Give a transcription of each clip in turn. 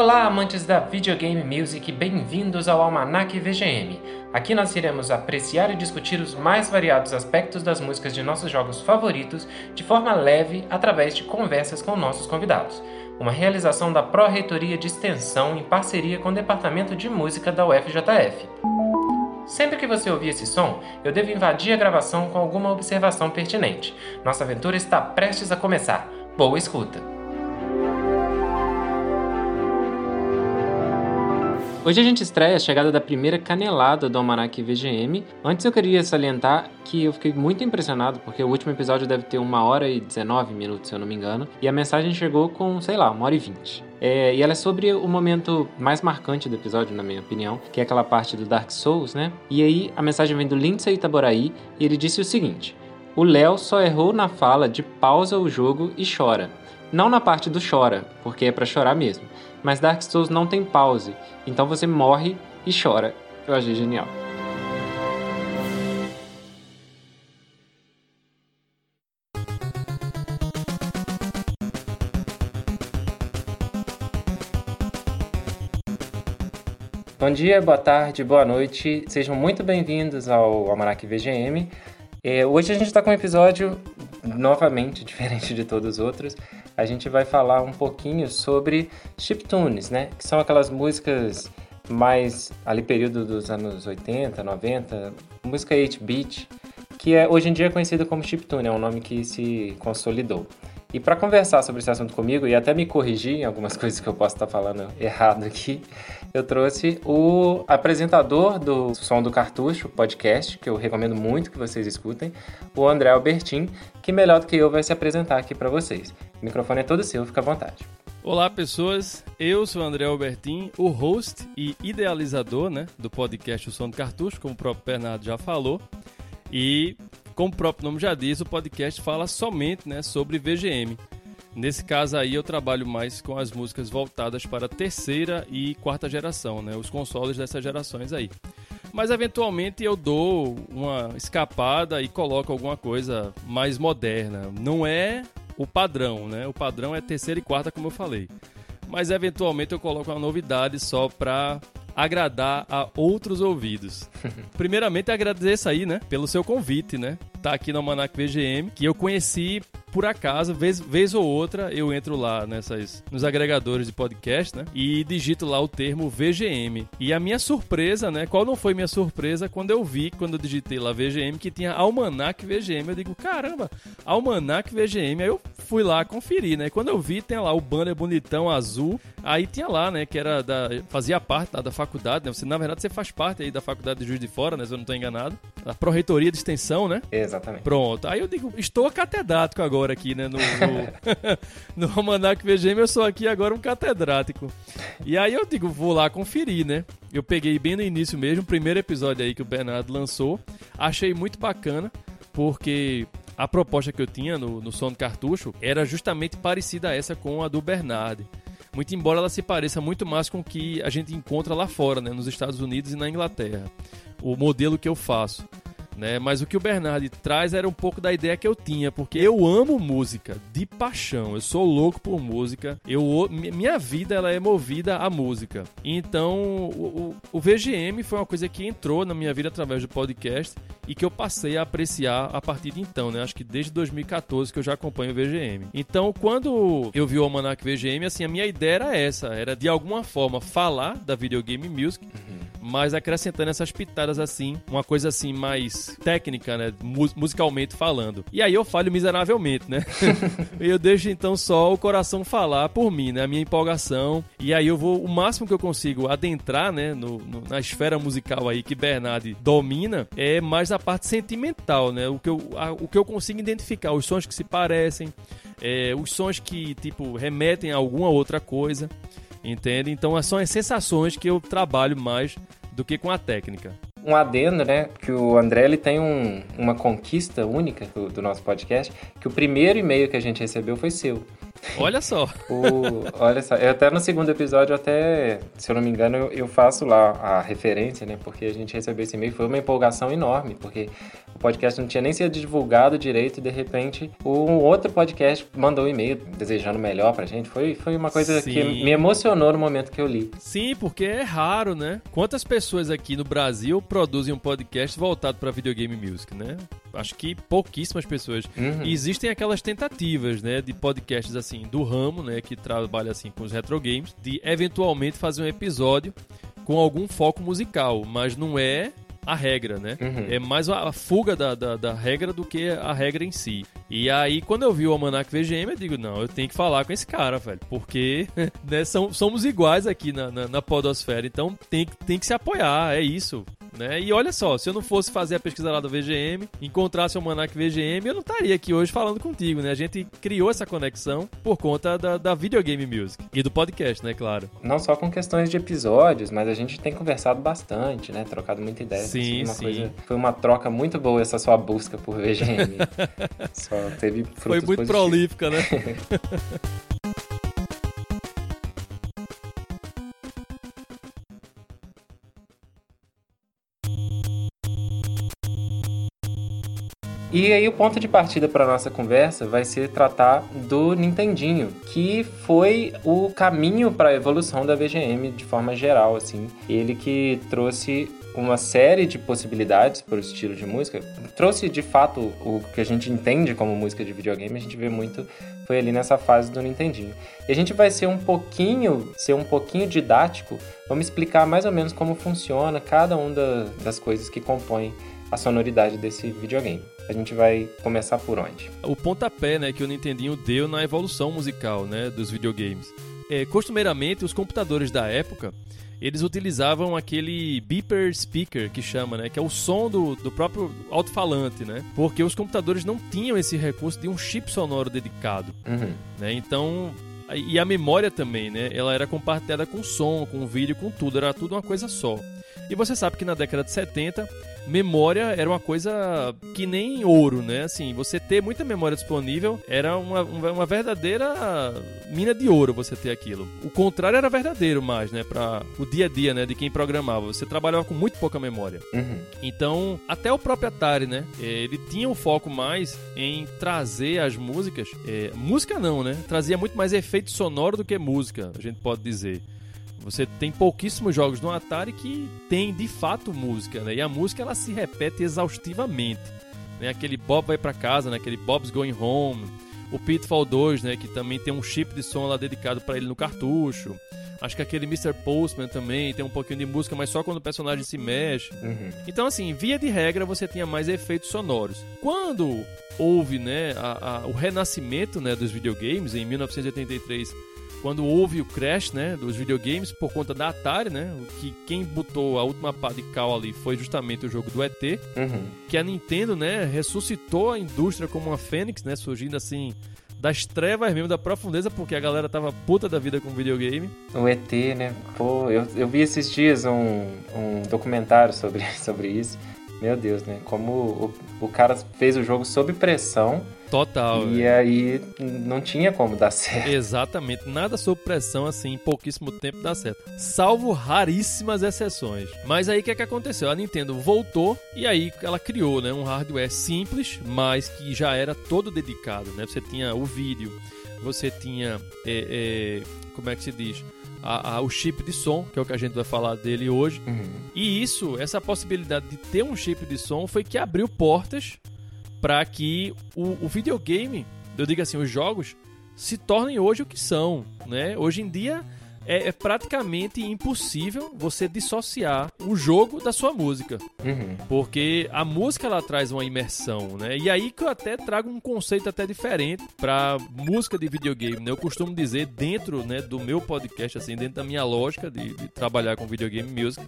Olá, amantes da videogame music, bem-vindos ao Almanac VGM. Aqui nós iremos apreciar e discutir os mais variados aspectos das músicas de nossos jogos favoritos de forma leve através de conversas com nossos convidados. Uma realização da Pró-Reitoria de Extensão em parceria com o Departamento de Música da UFJF. Sempre que você ouvir esse som, eu devo invadir a gravação com alguma observação pertinente. Nossa aventura está prestes a começar. Boa escuta! Hoje a gente estreia a chegada da primeira canelada do Almanac VGM. Antes eu queria salientar que eu fiquei muito impressionado, porque o último episódio deve ter uma hora e 19 minutos, se eu não me engano, e a mensagem chegou com, sei lá, uma hora e vinte. É, e ela é sobre o momento mais marcante do episódio, na minha opinião, que é aquela parte do Dark Souls, né? E aí a mensagem vem do Lindsay Itaboraí e ele disse o seguinte: O Léo só errou na fala de pausa o jogo e chora. Não na parte do chora, porque é para chorar mesmo. Mas Dark Souls não tem pause, então você morre e chora. Eu achei genial. Bom dia, boa tarde, boa noite. Sejam muito bem-vindos ao Almanac VGM. É, hoje a gente está com um episódio novamente diferente de todos os outros a gente vai falar um pouquinho sobre chiptunes, né? Que são aquelas músicas mais ali período dos anos 80, 90, música 8-bit, que é, hoje em dia é conhecida como chiptune, é um nome que se consolidou. E para conversar sobre esse assunto comigo e até me corrigir em algumas coisas que eu posso estar falando errado aqui, eu trouxe o apresentador do Som do Cartucho podcast, que eu recomendo muito que vocês escutem, o André Albertin, que melhor do que eu vai se apresentar aqui para vocês. O microfone é todo seu, fica à vontade. Olá pessoas, eu sou André Albertin, o host e idealizador né, do podcast O Som do Cartucho, como o próprio Bernardo já falou. E como o próprio nome já diz, o podcast fala somente né, sobre VGM. Nesse caso aí eu trabalho mais com as músicas voltadas para terceira e quarta geração, né, os consoles dessas gerações aí. Mas eventualmente eu dou uma escapada e coloco alguma coisa mais moderna. Não é o padrão, né? O padrão é terceira e quarta, como eu falei. Mas eventualmente eu coloco uma novidade só para agradar a outros ouvidos. Primeiramente, agradeço aí, né, pelo seu convite, né? Tá aqui no Manac VGM, que eu conheci por acaso, vez, vez ou outra, eu entro lá nessas nos agregadores de podcast, né? E digito lá o termo VGM. E a minha surpresa, né? Qual não foi minha surpresa quando eu vi, quando eu digitei lá VGM, que tinha Almanac VGM. Eu digo, caramba, Almanac VGM. Aí eu fui lá conferir, né? Quando eu vi, tem lá o banner bonitão azul. Aí tinha lá, né? Que era da. fazia parte da, da faculdade, né? Você, na verdade, você faz parte aí da faculdade de Juiz de Fora, né? Se eu não estou enganado. Da Pró-Reitoria de Extensão, né? Exatamente. Pronto. Aí eu digo, estou catedrático agora agora aqui, né? No, no, no Almanac VGM, eu sou aqui agora um catedrático. E aí eu digo, vou lá conferir, né? Eu peguei bem no início mesmo, o primeiro episódio aí que o Bernardo lançou. Achei muito bacana, porque a proposta que eu tinha no, no som do cartucho era justamente parecida a essa com a do Bernardo. Muito embora ela se pareça muito mais com o que a gente encontra lá fora, né, nos Estados Unidos e na Inglaterra. O modelo que eu faço né? Mas o que o Bernardo traz era um pouco da ideia que eu tinha, porque eu amo música de paixão. Eu sou louco por música. Eu minha vida ela é movida à música. Então, o, o, o VGM foi uma coisa que entrou na minha vida através do podcast e que eu passei a apreciar a partir de então, né? Acho que desde 2014 que eu já acompanho o VGM. Então, quando eu vi o Almanac VGM, assim, a minha ideia era essa, era de alguma forma falar da videogame music, uhum. Mas acrescentando essas pitadas assim, uma coisa assim mais técnica, né? musicalmente falando. E aí eu falho miseravelmente, né? eu deixo então só o coração falar por mim, né? A minha empolgação. E aí eu vou, o máximo que eu consigo adentrar, né? No, no, na esfera musical aí que Bernard domina, é mais a parte sentimental, né? O que eu, a, o que eu consigo identificar, os sons que se parecem, é, os sons que, tipo, remetem a alguma outra coisa, entende? Então são as sensações que eu trabalho mais do que com a técnica um adendo, né? Que o André ele tem um, uma conquista única do, do, nosso podcast, que o primeiro e-mail que a gente recebeu foi seu. Olha só. o, olha só, eu até no segundo episódio, até, se eu não me engano, eu, eu faço lá a referência, né? Porque a gente recebeu esse e-mail, foi uma empolgação enorme, porque o podcast não tinha nem sido divulgado direito e de repente um outro podcast mandou um e-mail desejando melhor pra gente. Foi, foi uma coisa Sim. que me emocionou no momento que eu li. Sim, porque é raro, né? Quantas pessoas aqui no Brasil produzem um podcast voltado para videogame music, né? Acho que pouquíssimas pessoas. Uhum. E existem aquelas tentativas, né, de podcasts assim do ramo, né, que trabalha assim com os retro games, de eventualmente fazer um episódio com algum foco musical, mas não é a regra, né? Uhum. É mais a fuga da, da, da, regra do que a regra em si. E aí, quando eu vi o Almanac VGM, eu digo, não, eu tenho que falar com esse cara, velho. Porque né, são, somos iguais aqui na, na, na podosfera, então tem, tem que se apoiar, é isso. Né? E olha só, se eu não fosse fazer a pesquisa lá do VGM, encontrasse o Almanac VGM, eu não estaria aqui hoje falando contigo, né? A gente criou essa conexão por conta da, da videogame music e do podcast, né? Claro. Não só com questões de episódios, mas a gente tem conversado bastante, né? Trocado muita ideia. Sim, uma sim. Coisa, foi uma troca muito boa essa sua busca por VGM. só teve frutos Foi muito positivos. prolífica, né? E aí o ponto de partida para nossa conversa vai ser tratar do Nintendinho, que foi o caminho para a evolução da VGM de forma geral, assim. Ele que trouxe uma série de possibilidades para o estilo de música. Trouxe de fato o que a gente entende como música de videogame, a gente vê muito foi ali nessa fase do Nintendinho. E a gente vai ser um pouquinho, ser um pouquinho didático, vamos explicar mais ou menos como funciona cada uma das coisas que compõem a sonoridade desse videogame. A gente vai começar por onde? O pontapé né, que o Nintendinho deu na evolução musical né, dos videogames. É, costumeiramente, os computadores da época eles utilizavam aquele beeper speaker que chama, né? Que é o som do, do próprio alto-falante, né? Porque os computadores não tinham esse recurso de um chip sonoro dedicado. Uhum. Né? Então, e a memória também, né? Ela era compartilhada com som, com vídeo, com tudo. Era tudo uma coisa só. E você sabe que na década de 70 memória era uma coisa que nem ouro, né? Assim, você ter muita memória disponível era uma, uma verdadeira mina de ouro você ter aquilo. O contrário era verdadeiro mais, né? Para o dia a dia, né? De quem programava. Você trabalhava com muito pouca memória. Uhum. Então, até o próprio Atari, né? Ele tinha um foco mais em trazer as músicas. É, música não, né? Trazia muito mais efeito sonoro do que música, a gente pode dizer. Você tem pouquíssimos jogos no Atari que tem de fato música, né? E a música ela se repete exaustivamente. Né? Aquele Bob vai para casa, né? aquele Bob's Going Home. O Pitfall 2, né? Que também tem um chip de som lá dedicado para ele no cartucho. Acho que aquele Mr. Postman também tem um pouquinho de música, mas só quando o personagem se mexe. Uhum. Então, assim, via de regra, você tinha mais efeitos sonoros. Quando houve, né, a, a, o renascimento né, dos videogames, em 1983, quando houve o crash, né, dos videogames por conta da Atari, né, que quem botou a última pá de cal ali foi justamente o jogo do ET, uhum. que a Nintendo, né, ressuscitou a indústria como uma fênix, né, surgindo assim das trevas mesmo, da profundeza, porque a galera tava puta da vida com videogame. O ET, né? Pô, eu, eu vi esses dias um, um documentário sobre, sobre isso. Meu Deus, né? Como o, o cara fez o jogo sob pressão. Total. E aí não tinha como dar certo. Exatamente. Nada sob pressão, assim, em pouquíssimo tempo dá certo. Salvo raríssimas exceções. Mas aí o que, é que aconteceu? A Nintendo voltou e aí ela criou né, um hardware simples, mas que já era todo dedicado. Né? Você tinha o vídeo, você tinha. É, é, como é que se diz? A, a, o chip de som, que é o que a gente vai falar dele hoje. Uhum. E isso, essa possibilidade de ter um chip de som foi que abriu portas para que o, o, videogame, eu digo assim, os jogos se tornem hoje o que são, né? Hoje em dia é, é, praticamente impossível você dissociar o jogo da sua música. Uhum. Porque a música ela traz uma imersão, né? E aí que eu até trago um conceito até diferente para música de videogame, né? Eu costumo dizer dentro, né, do meu podcast assim, dentro da minha lógica de, de trabalhar com videogame music,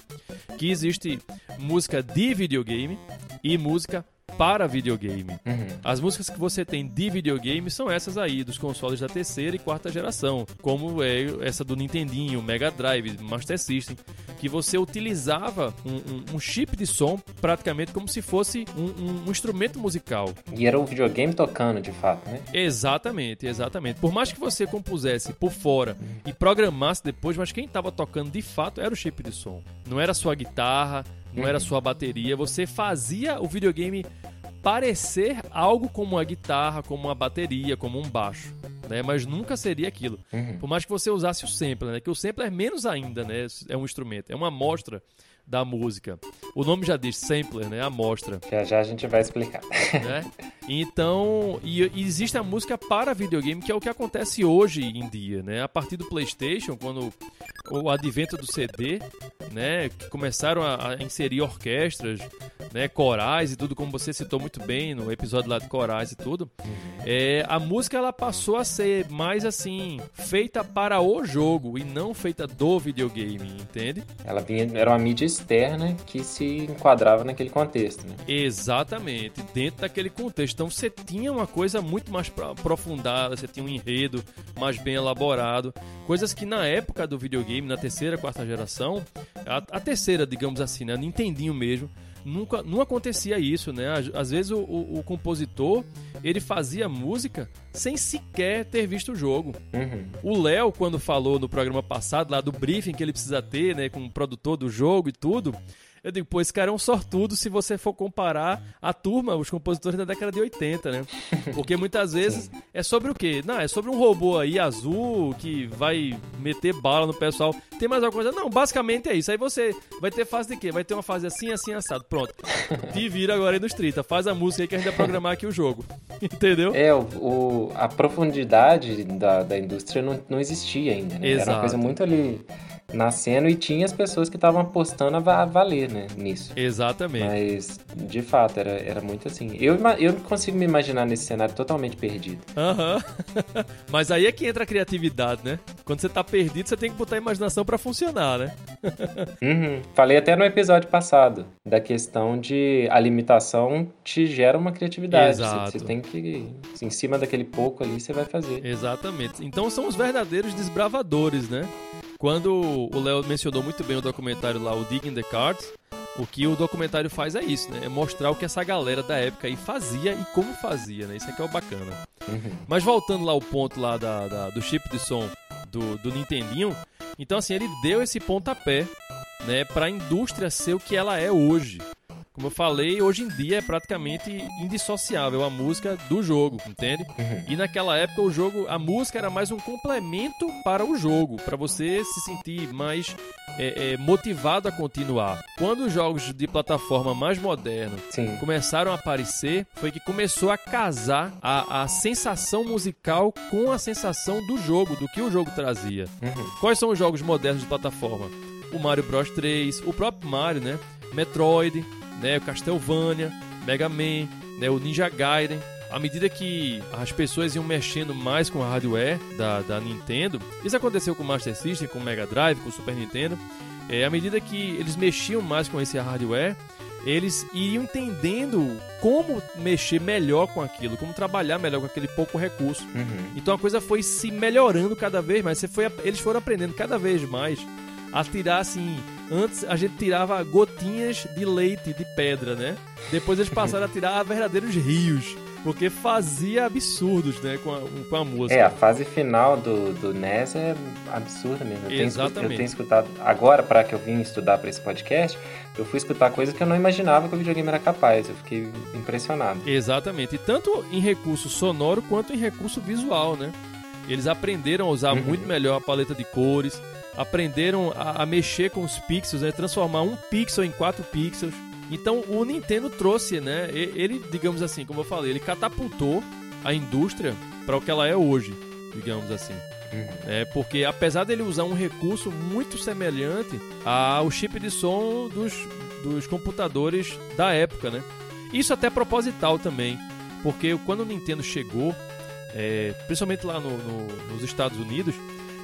que existe música de videogame e música para videogame. Uhum. As músicas que você tem de videogame são essas aí, dos consoles da terceira e quarta geração, como é essa do Nintendinho, Mega Drive, Master System, que você utilizava um, um- um chip de som praticamente como se fosse um, um- um instrumento musical. E era o videogame tocando, de fato, né? Exatamente, exatamente. Por mais que você compusesse por fora e programasse depois, mas quem estava tocando de fato era o chip de som. Não era a sua guitarra, não era a sua bateria. Você fazia o videogame parecer algo como uma guitarra, como uma bateria, como um baixo. Né? Mas nunca seria aquilo. Uhum. Por mais que você usasse o sampler, né? Que o sampler é menos ainda, né? É um instrumento, é uma amostra da música. O nome já diz sampler, né? Amostra Já já a gente vai explicar. né? Então, e, e existe a música para videogame, que é o que acontece hoje em dia, né? A partir do PlayStation, quando o advento do CD, né, que começaram a, a inserir orquestras, né, corais e tudo, como você citou muito bem no episódio lá de corais e tudo, é, a música ela passou a ser mais assim feita para o jogo e não feita do videogame, entende? Ela vinha, era uma mídia externa que se enquadrava naquele contexto, né? Exatamente, dentro daquele contexto. Então você tinha uma coisa muito mais pro- aprofundada, você tinha um enredo mais bem elaborado, coisas que na época do videogame, na terceira, quarta geração, a, a terceira, digamos assim, né, Nintendinho mesmo, nunca não acontecia isso, né? Às, vezes o, o- o compositor ele fazia música sem sequer ter visto o jogo. Uhum. O Léo, quando falou no programa passado, lá do briefing que ele precisa ter, né, com o produtor do jogo e tudo, eu digo, pô, esse cara é um sortudo se você for comparar a turma, os compositores da década de 80, né? Porque muitas vezes é sobre o quê? Não, é sobre um robô aí azul que vai meter bala no pessoal. Tem mais alguma coisa? Não, basicamente é isso. Aí você vai ter fase de quê? Vai ter uma fase assim, assim, assado. Pronto. Te vira agora aí nos 30. Faz a música aí que a gente vai programar aqui o jogo. Entendeu? É, o, o- a profundidade da, da indústria não, não existia ainda, né? Era Exato. uma coisa muito ali nascendo e tinha as pessoas que estavam apostando a va- valer, né, nisso. Exatamente. Mas, de fato, era, era muito assim. Eu, eu não consigo me imaginar nesse cenário totalmente perdido. Aham. Mas aí é que entra a criatividade, né? Quando você tá perdido, você tem que botar a imaginação pra funcionar, né? Uhum. Falei até no episódio passado da questão de a limitação te gera uma criatividade. Você- Exato. Você, tem que, em cima daquele pouco ali, você vai fazer. Exatamente. Então são os verdadeiros desbravadores, né? Quando o Léo mencionou muito bem o documentário lá, o Digging the Cards, o que o documentário faz é isso, né? É mostrar o que essa galera da época aí fazia e como fazia, né? Isso aqui é o bacana. Uhum. Mas voltando lá ao ponto lá da, da- do chip de som do, do Nintendinho, então assim, ele deu esse pontapé, né, pra indústria ser o que ela é hoje. Como eu falei, hoje em dia é praticamente indissociável a música do jogo, entende? Uhum. E naquela época o jogo, a música era mais um complemento para o jogo, para você se sentir mais é, é, motivado a continuar. Quando os jogos de plataforma mais modernos Sim. começaram a aparecer, foi que começou a casar a, a sensação musical com a sensação do jogo, do que o jogo trazia. Uhum. Quais são os jogos modernos de plataforma? O Mario Bros 3, o próprio Mario, né? Metroid, né? O Castlevania, Mega Man, né? o Ninja Gaiden. À medida que as pessoas iam mexendo mais com o hardware da, da Nintendo, isso aconteceu com o Master System, com o Mega Drive, com o Super Nintendo. É, à medida que eles mexiam mais com esse hardware, eles iriam entendendo como mexer melhor com aquilo, como trabalhar melhor com aquele pouco recurso. Uhum. Então a coisa foi se melhorando cada vez mais. Você foi, eles foram aprendendo cada vez mais a tirar assim. Antes a gente tirava gotinhas de leite de pedra, né? Depois eles passaram a tirar verdadeiros rios. Porque fazia absurdos, né? Com a, com a música. É, a fase final do, do NES é absurda mesmo. Eu tenho, Exatamente. eu tenho escutado. Agora, para que eu vim estudar para esse podcast, eu fui escutar coisas que eu não imaginava que o videogame era capaz. Eu fiquei impressionado. Exatamente. E tanto em recurso sonoro quanto em recurso visual, né? Eles aprenderam a usar Uhum. muito melhor a paleta de cores, aprenderam a, a mexer com os pixels, né? Transformar um pixel em quatro pixels. Então o Nintendo trouxe, né? Ele, digamos assim, como eu falei, ele catapultou a indústria para o que ela é hoje, digamos assim. Uhum. É, porque apesar dele usar um recurso muito semelhante ao chip de som dos, dos computadores da época, né? Isso até proposital também, porque quando o Nintendo chegou, é, principalmente lá no- no- nos Estados Unidos,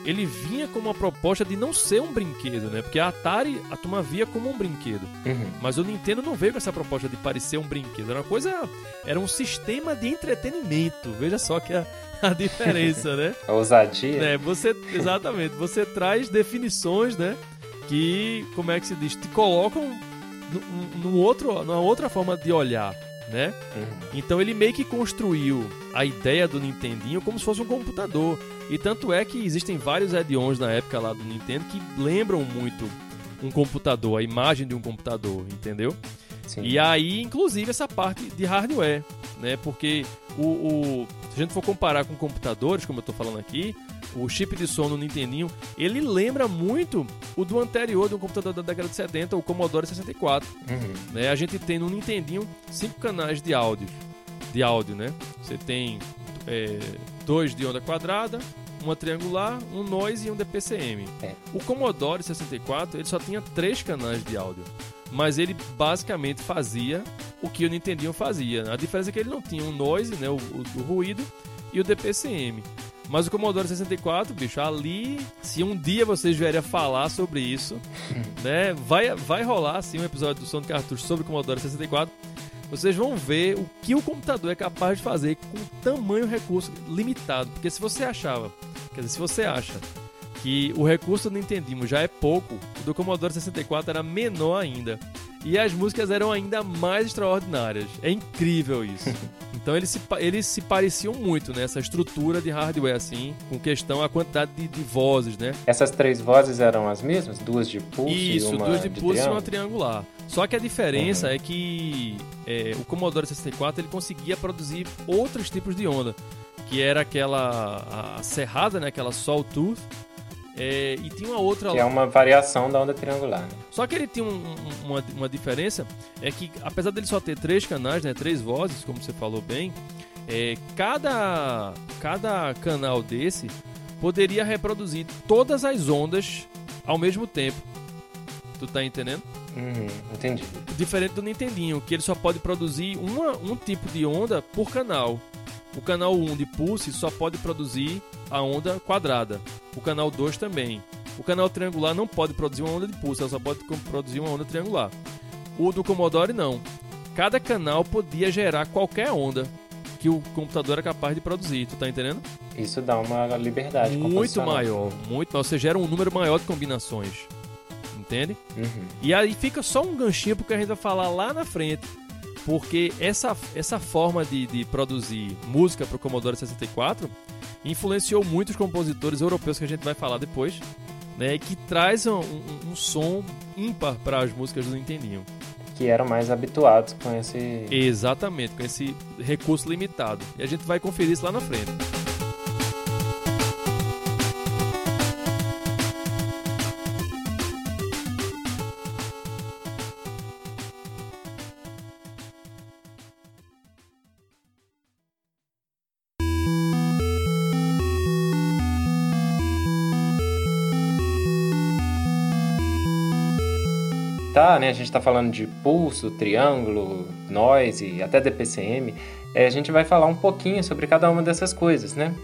ele vinha com uma proposta de não ser um brinquedo, né? Porque a Atari a turma via como um brinquedo. Uhum. Mas o Nintendo não veio com essa proposta de parecer um brinquedo. Era uma coisa. Era um sistema de entretenimento. Veja só que a, a diferença, né? A ousadia. É, você, exatamente. Você traz definições, né? Que, como é que se diz? Te colocam num, num outro, numa outra forma de olhar né? Uhum. Então ele meio que construiu a ideia do Nintendinho como se fosse um computador. E tanto é que existem vários add-ons na época lá do Nintendo que lembram muito um computador, a imagem de um computador, entendeu? Sim. E aí, inclusive, essa parte de hardware, né? Porque o, o, se a gente for comparar com computadores, como eu estou falando aqui, o chip de som no Nintendinho, ele lembra muito o do anterior, do computador da década de 70, o Commodore 64. Uhum. Né? A gente tem no Nintendinho cinco canais de áudio, de áudio, né? Você tem é, dois de onda quadrada, uma triangular, um noise e um DPCM. É. O Commodore 64 ele só tinha três canais de áudio, mas ele basicamente fazia o que o Nintendinho fazia. A diferença é que ele não tinha um noise, né, o, o, o ruído, e o DPCM. Mas o Commodore 64, bicho, ali, se um dia vocês vierem a falar sobre isso, né, vai, vai rolar assim um episódio do Som de Cartucho sobre o Commodore 64. Vocês vão ver o que o computador é capaz de fazer com tamanho recurso limitado. Porque se você achava, quer dizer, se você acha que o recurso do Nintendinho já é pouco, o do Commodore 64 era menor ainda. E as músicas eram ainda mais extraordinárias. É incrível isso. Então eles se, eles se pareciam muito nessa estrutura de hardware, assim, com questão a quantidade de, de vozes, né? Essas três vozes eram as mesmas? Duas de pulso Isso, e uma duas de pulso e uma triangular. Só que a diferença Uhum. é que é, o Commodore 64 ele conseguia produzir outros tipos de onda, que era aquela a, a serrada, né, aquela sawtooth, é, e tinha uma outra Que é uma variação da onda triangular, né? só que ele tinha um- um- uma, uma diferença, é que apesar dele só ter três canais, né, três vozes, como você falou bem, é, cada, cada canal desse poderia reproduzir todas as ondas ao mesmo tempo. Tu tá entendendo? Uhum, entendi. Diferente do Nintendinho, que ele só pode produzir uma, um tipo de onda por canal. O canal 1 de Pulse só pode produzir a onda quadrada. O canal 2 também. O canal triangular não pode produzir uma onda de pulse, ela só pode produzir uma onda triangular. O do Commodore não. Cada canal podia gerar qualquer onda que o computador era capaz de produzir, tu tá entendendo? Isso dá uma liberdade muito maior, muito maior. Você gera um número maior de combinações. Entende? Uhum. E aí fica só um ganchinho porque a gente vai falar lá na frente. Porque essa, essa forma de, de produzir música para o Commodore 64 influenciou muitos compositores europeus que a gente vai falar depois, né? Que traz um, um- um som ímpar para as músicas do Nintendinho. Que eram mais habituados com esse... Exatamente, com esse recurso limitado. E a gente vai conferir isso lá na frente. Tá, né? A gente tá falando de pulso, triângulo, noise, até DPCM. É, a gente vai falar um pouquinho sobre cada uma dessas coisas, né?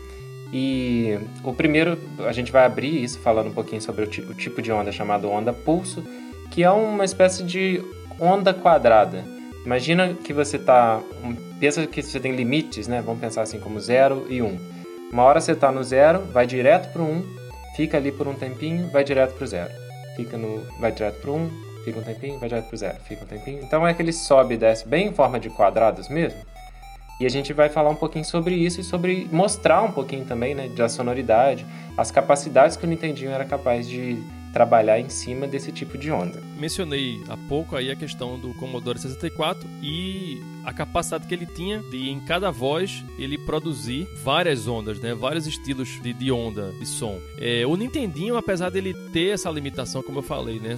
E o primeiro, a gente vai abrir isso falando um pouquinho sobre o, ti- o tipo de onda chamado onda pulso, que é uma espécie de onda quadrada. Imagina que você tá. um- Pensa que você tem limites, né? Vamos pensar assim como 0 e 1. Um. Uma hora você tá no zero, vai direto pro 1, um, fica ali por um tempinho, vai direto pro zero. Fica no. vai direto pro 1, um, fica um tempinho, vai direto pro zero, fica um tempinho. Então é que ele sobe e desce bem em forma de quadrados mesmo. E a gente vai falar um pouquinho sobre isso e sobre mostrar um pouquinho também, né, da sonoridade, as capacidades que o Nintendinho era capaz de trabalhar em cima desse tipo de onda. Mencionei há pouco aí a questão do Commodore 64 e a capacidade que ele tinha de em cada voz ele produzir várias ondas, né? Vários estilos de, de onda, de som. É, o Nintendinho, apesar dele ter essa limitação, como eu falei, né?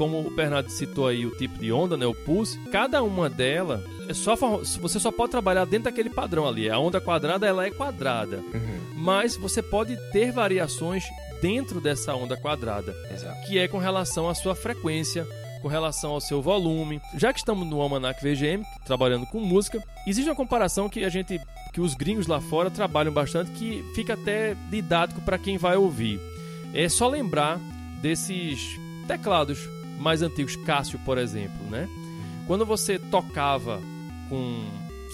Como o Bernardo citou aí o tipo de onda, né? O pulse, cada uma dela é só você só pode trabalhar dentro daquele padrão ali. A onda quadrada ela é quadrada, Uhum, mas você pode ter variações dentro dessa onda quadrada exato. que é com relação à sua frequência, com relação ao seu volume. Já que estamos no Almanac VGM, trabalhando com música, existe uma comparação que a gente que os gringos lá fora trabalham bastante que fica até didático para quem vai ouvir. É só lembrar desses teclados mais antigos, Cássio, por exemplo, né? Quando você tocava com,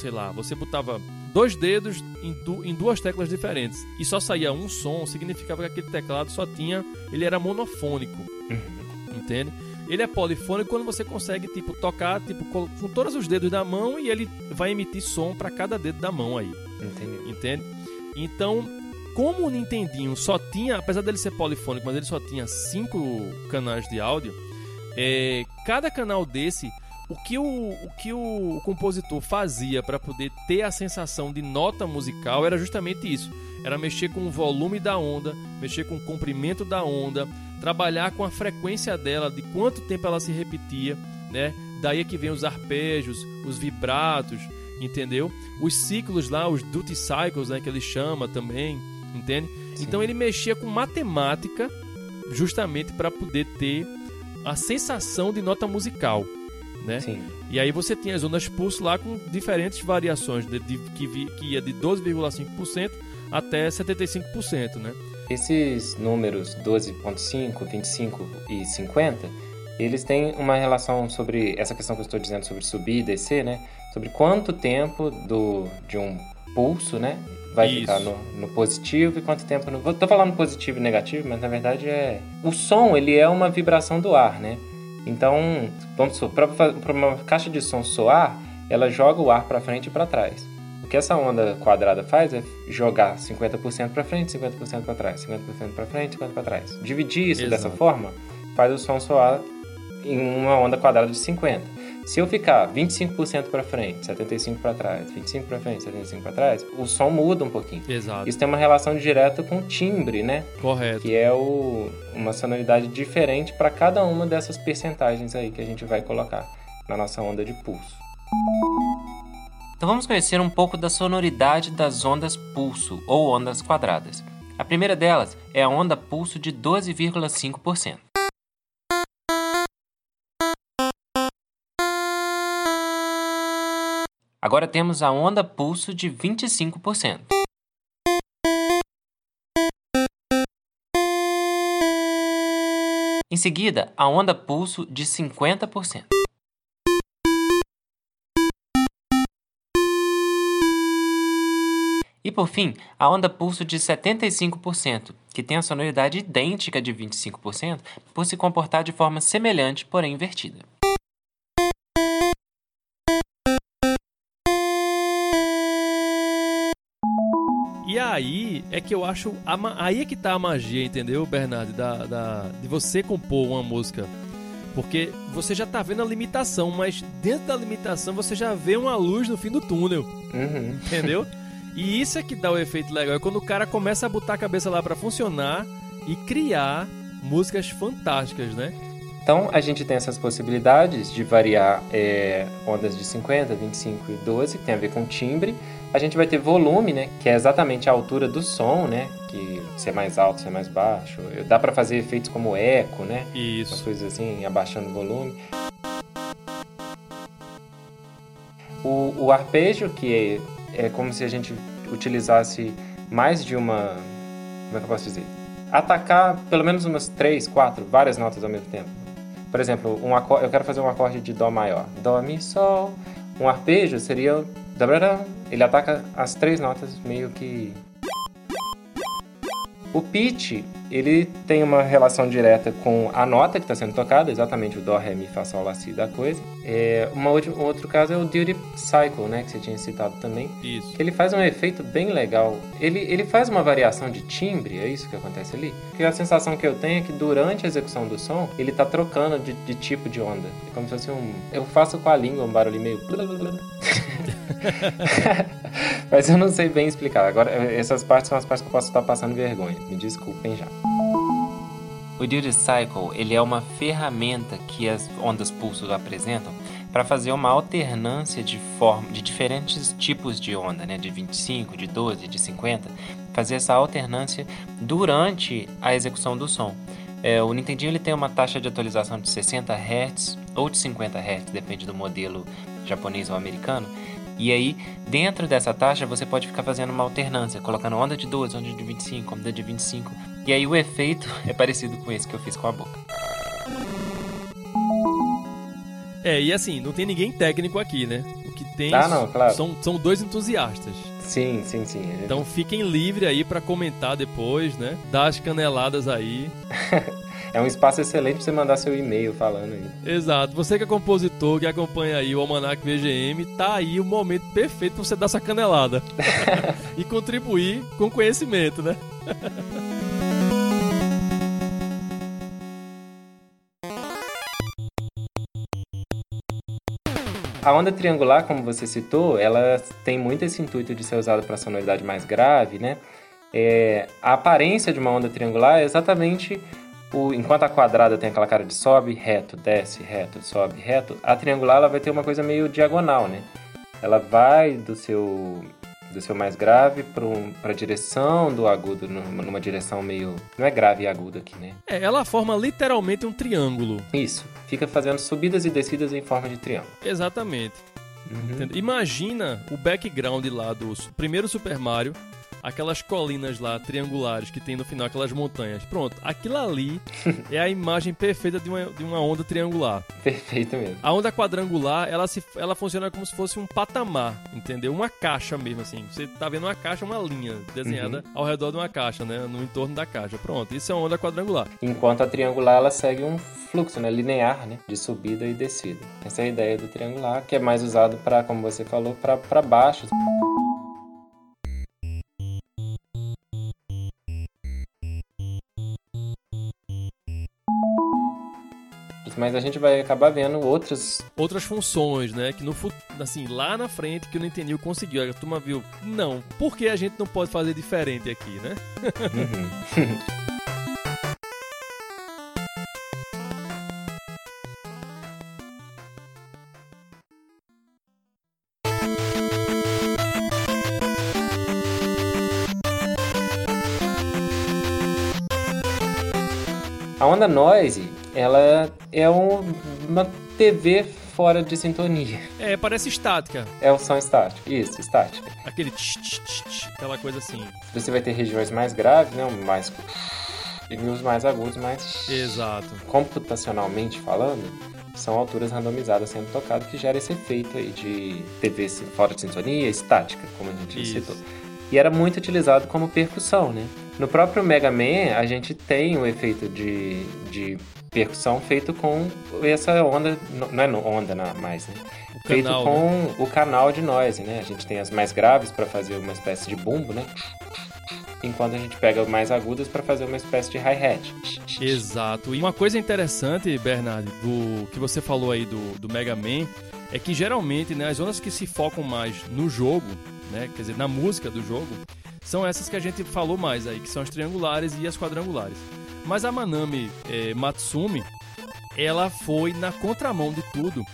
sei lá, você botava dois dedos em, du em, duas teclas diferentes e só saía um som, significava que aquele teclado só tinha, ele era monofônico, uhum. entende? Ele é polifônico quando você consegue tipo tocar tipo com todos os dedos da mão e ele vai emitir som para cada dedo da mão aí. Entendi. Entende? Então, como o Nintendinho só tinha, apesar dele ser polifônico, mas ele só tinha cinco canais de áudio, é, cada canal desse o que o, o, que o compositor fazia para poder ter a sensação de nota musical era justamente isso. Era mexer com o volume da onda, mexer com o comprimento da onda, trabalhar com a frequência dela, de quanto tempo ela se repetia, né? Daí é que vem os arpejos, os vibratos, entendeu? Os ciclos lá, os duty cycles, né, que ele chama também, entende? Sim. Então ele mexia com matemática justamente para poder ter a sensação de nota musical né? Sim. E aí você tinha as ondas pulso lá com diferentes variações, de, de, que, vi, que ia de 12,5% até 75%, né? Esses números 12,5, 25 e 50, eles têm uma relação sobre essa questão que eu estou dizendo sobre subir e descer, né? Sobre quanto tempo do, de um pulso, né? Vai Isso. ficar no, no, positivo e quanto tempo no. Estou falando positivo e negativo, mas na verdade é. O som, ele é uma vibração do ar, né? Então, vamos supor, para uma caixa de som soar, ela joga o ar para frente e para trás. O que essa onda quadrada faz é jogar 50% para frente, 50% para trás, 50% para frente, 50% para trás. Dividir isso Exato. dessa forma faz o som soar em uma onda quadrada de 50. Se eu ficar 25% para frente, 75 para trás, 25 para frente, 75 para trás, o som muda um pouquinho. Exato. Isso tem uma relação direta com o timbre, né? Correto. Que é o, uma sonoridade diferente para cada uma dessas percentagens aí que a gente vai colocar na nossa onda de pulso. Então vamos conhecer um pouco da sonoridade das ondas pulso ou ondas quadradas. A primeira delas é a onda pulso de 12,5%. Agora temos a onda pulso de 25%. Em seguida, a onda pulso de 50%. E por fim, a onda pulso de 75%, que tem a sonoridade idêntica de 25%, por se comportar de forma semelhante, porém invertida. Aí é que eu acho. aí é que tá a magia, entendeu, Bernardo? Da, da, de você compor uma música. Porque você já tá vendo a limitação, mas dentro da limitação você já vê uma luz no fim do túnel. Uhum. Entendeu? E isso é que dá o efeito legal. É quando o cara começa a botar a cabeça lá para funcionar e criar músicas fantásticas, né? Então a gente tem essas possibilidades de variar é, ondas de 50, 25 e 12, que tem a ver com timbre. A gente vai ter volume, né, que é exatamente a altura do som, né, que se é mais alto, se é mais baixo. Dá para fazer efeitos como eco, né? Isso. As coisas assim, abaixando o volume. O, o arpejo, que é, é como se a gente utilizasse mais de uma. Como é que eu posso dizer? Atacar pelo menos umas três, quatro, várias notas ao mesmo tempo. Por exemplo, um acorde, eu quero fazer um acorde de Dó maior. Dó, Mi, Sol. Um arpejo seria. Ele ataca as três notas meio que o pitch, ele tem uma relação direta com a nota que está sendo tocada, exatamente o dó, ré, mi, fá, sol, lá, si da coisa. É, uma outra, outro caso é o duty cycle, né, que você tinha citado também. Isso. Que ele faz um efeito bem legal. Ele, ele faz uma variação de timbre, é isso que acontece ali? Porque a sensação que eu tenho é que durante a execução do som, ele está trocando de, de, tipo de onda. É como se fosse um... Eu faço com a língua um barulho meio... Mas eu não sei bem explicar. Agora, essas partes são as partes que eu posso estar passando vergonha. Me desculpem já. O Duty Cycle ele é uma ferramenta que as ondas pulsos apresentam para fazer uma alternância de forma de diferentes tipos de onda, né, de 25, de 12, de 50, fazer essa alternância durante a execução do som. É, o Nintendinho ele tem uma taxa de atualização de 60 Hz ou de 50 Hz, depende do modelo japonês ou americano, E aí, dentro dessa taxa, você pode ficar fazendo uma alternância, colocando onda de 12, onda de 25, onda de 25. E aí o efeito é parecido com esse que eu fiz com a boca. É, e assim, não tem ninguém técnico aqui, né? O que tem ah, não, claro. são, são dois entusiastas. Sim, sim, sim. Então fiquem livres aí para comentar depois, né? Dar as caneladas aí. é um espaço excelente pra você mandar seu e-mail falando aí. Exato. Você que é compositor, que acompanha aí o Almanac VGM, tá aí o momento perfeito pra você dar essa canelada. e contribuir com conhecimento, né? A onda triangular, como você citou, ela tem muito esse intuito de ser usada para sonoridade mais grave, né? É, a aparência de uma onda triangular é exatamente o, enquanto a quadrada tem aquela cara de sobe, reto, desce, reto, sobe, reto, a triangular ela vai ter uma coisa meio diagonal, né? Ela vai do seu do seu mais grave para a direção do agudo, numa, numa, direção meio. Não é grave e agudo aqui, né? É, ela forma literalmente um triângulo. Isso. Fica fazendo subidas e descidas em forma de triângulo. Exatamente. Uhum. Imagina o background lá do primeiro Super Mario aquelas colinas lá triangulares que tem no final, aquelas montanhas. Pronto, aquilo ali é a imagem perfeita de uma, de uma onda triangular. Perfeito mesmo. A onda quadrangular, ela, se, ela funciona como se fosse um patamar, entendeu? Uma caixa mesmo, assim. Você tá vendo uma caixa, uma linha desenhada uhum. ao redor de uma caixa, né? No entorno da caixa. Pronto, isso é uma onda quadrangular. Enquanto a triangular, ela segue um fluxo, né? Linear, né? De subida e descida. Essa é a ideia do triangular, que é mais usado para, como você falou, para baixo. Mas a gente vai acabar vendo outras outras funções, né, que no assim, lá na frente que o Nintendo conseguiu, a turma viu, não, por que a gente não pode fazer diferente aqui, né? Uhum. A onda noise, ela é um, uma TV fora de sintonia. É, parece estática. É o som estático, isso, estática. Aquele tch, tch, tch, aquela coisa assim. Você vai ter regiões mais graves, né, mais e os mais agudos, mais Exato. Computacionalmente falando, são alturas randomizadas sendo tocadas que gera esse efeito aí de TV fora de sintonia, estática, como a gente Isso. citou. E era muito utilizado como percussão, né? No próprio Mega Man, a gente tem o efeito de, de percussão feito com essa onda, não é onda mais, né? O feito canal, com né? o canal de noise, né? A gente tem as mais graves para fazer uma espécie de bumbo, né? Enquanto a gente pega mais agudas para fazer uma espécie de hi-hat. Exato. E uma coisa interessante, Bernardo, do que você falou aí do, do Mega Man, é que geralmente né, as ondas que se focam mais no jogo, né, quer dizer, na música do jogo, são essas que a gente falou mais aí, que são as triangulares e as quadrangulares. Mas a Manami é, Matsumi, ela foi na contramão de tudo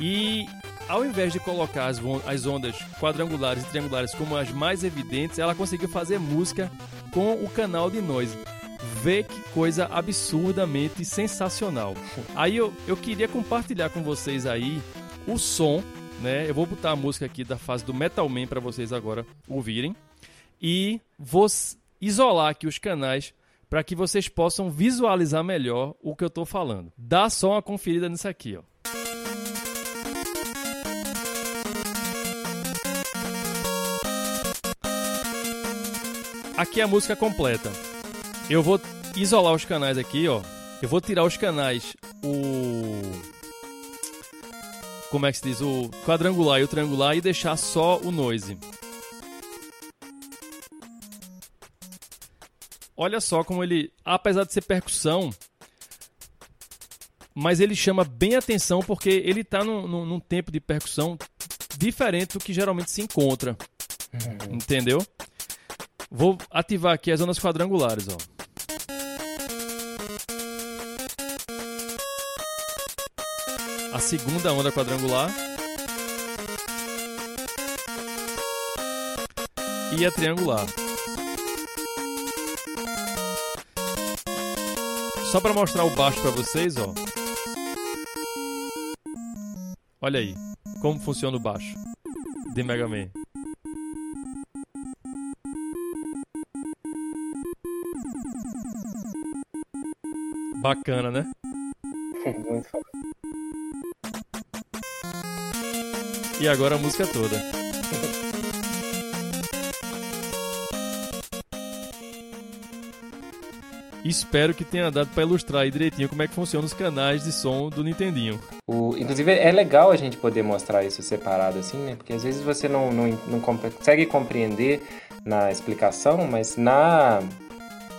e ao invés de colocar as, as ondas quadrangulares e triangulares como as mais evidentes, ela conseguiu fazer música com o canal de noise. Vê que coisa absurdamente sensacional. Aí eu, eu queria compartilhar com vocês aí o som, né? Eu vou botar a música aqui da fase do Metal Man para vocês agora ouvirem e vou isolar aqui os canais para que vocês possam visualizar melhor o que eu estou falando. Dá só uma conferida nisso aqui, ó. Aqui é a música completa. Eu vou isolar os canais aqui, ó. Eu vou tirar os canais o como é que se diz o quadrangular e o triangular e deixar só o noise. Olha só como ele, apesar de ser percussão, mas ele chama bem atenção porque ele está num, num, num, tempo de percussão diferente do que geralmente se encontra. Uhum. Entendeu? Vou ativar aqui as zonas quadrangulares, ó. A segunda onda quadrangular. E a triangular. Só para mostrar o baixo para vocês, ó. Olha aí como funciona o baixo. de Mega Man. Bacana, né? E agora a música toda. Espero que tenha dado para ilustrar aí direitinho como é que funcionam os canais de som do Nintendinho. O, inclusive, é legal a gente poder mostrar isso separado assim, né? Porque às vezes você não, não, não consegue compreender na explicação, mas na,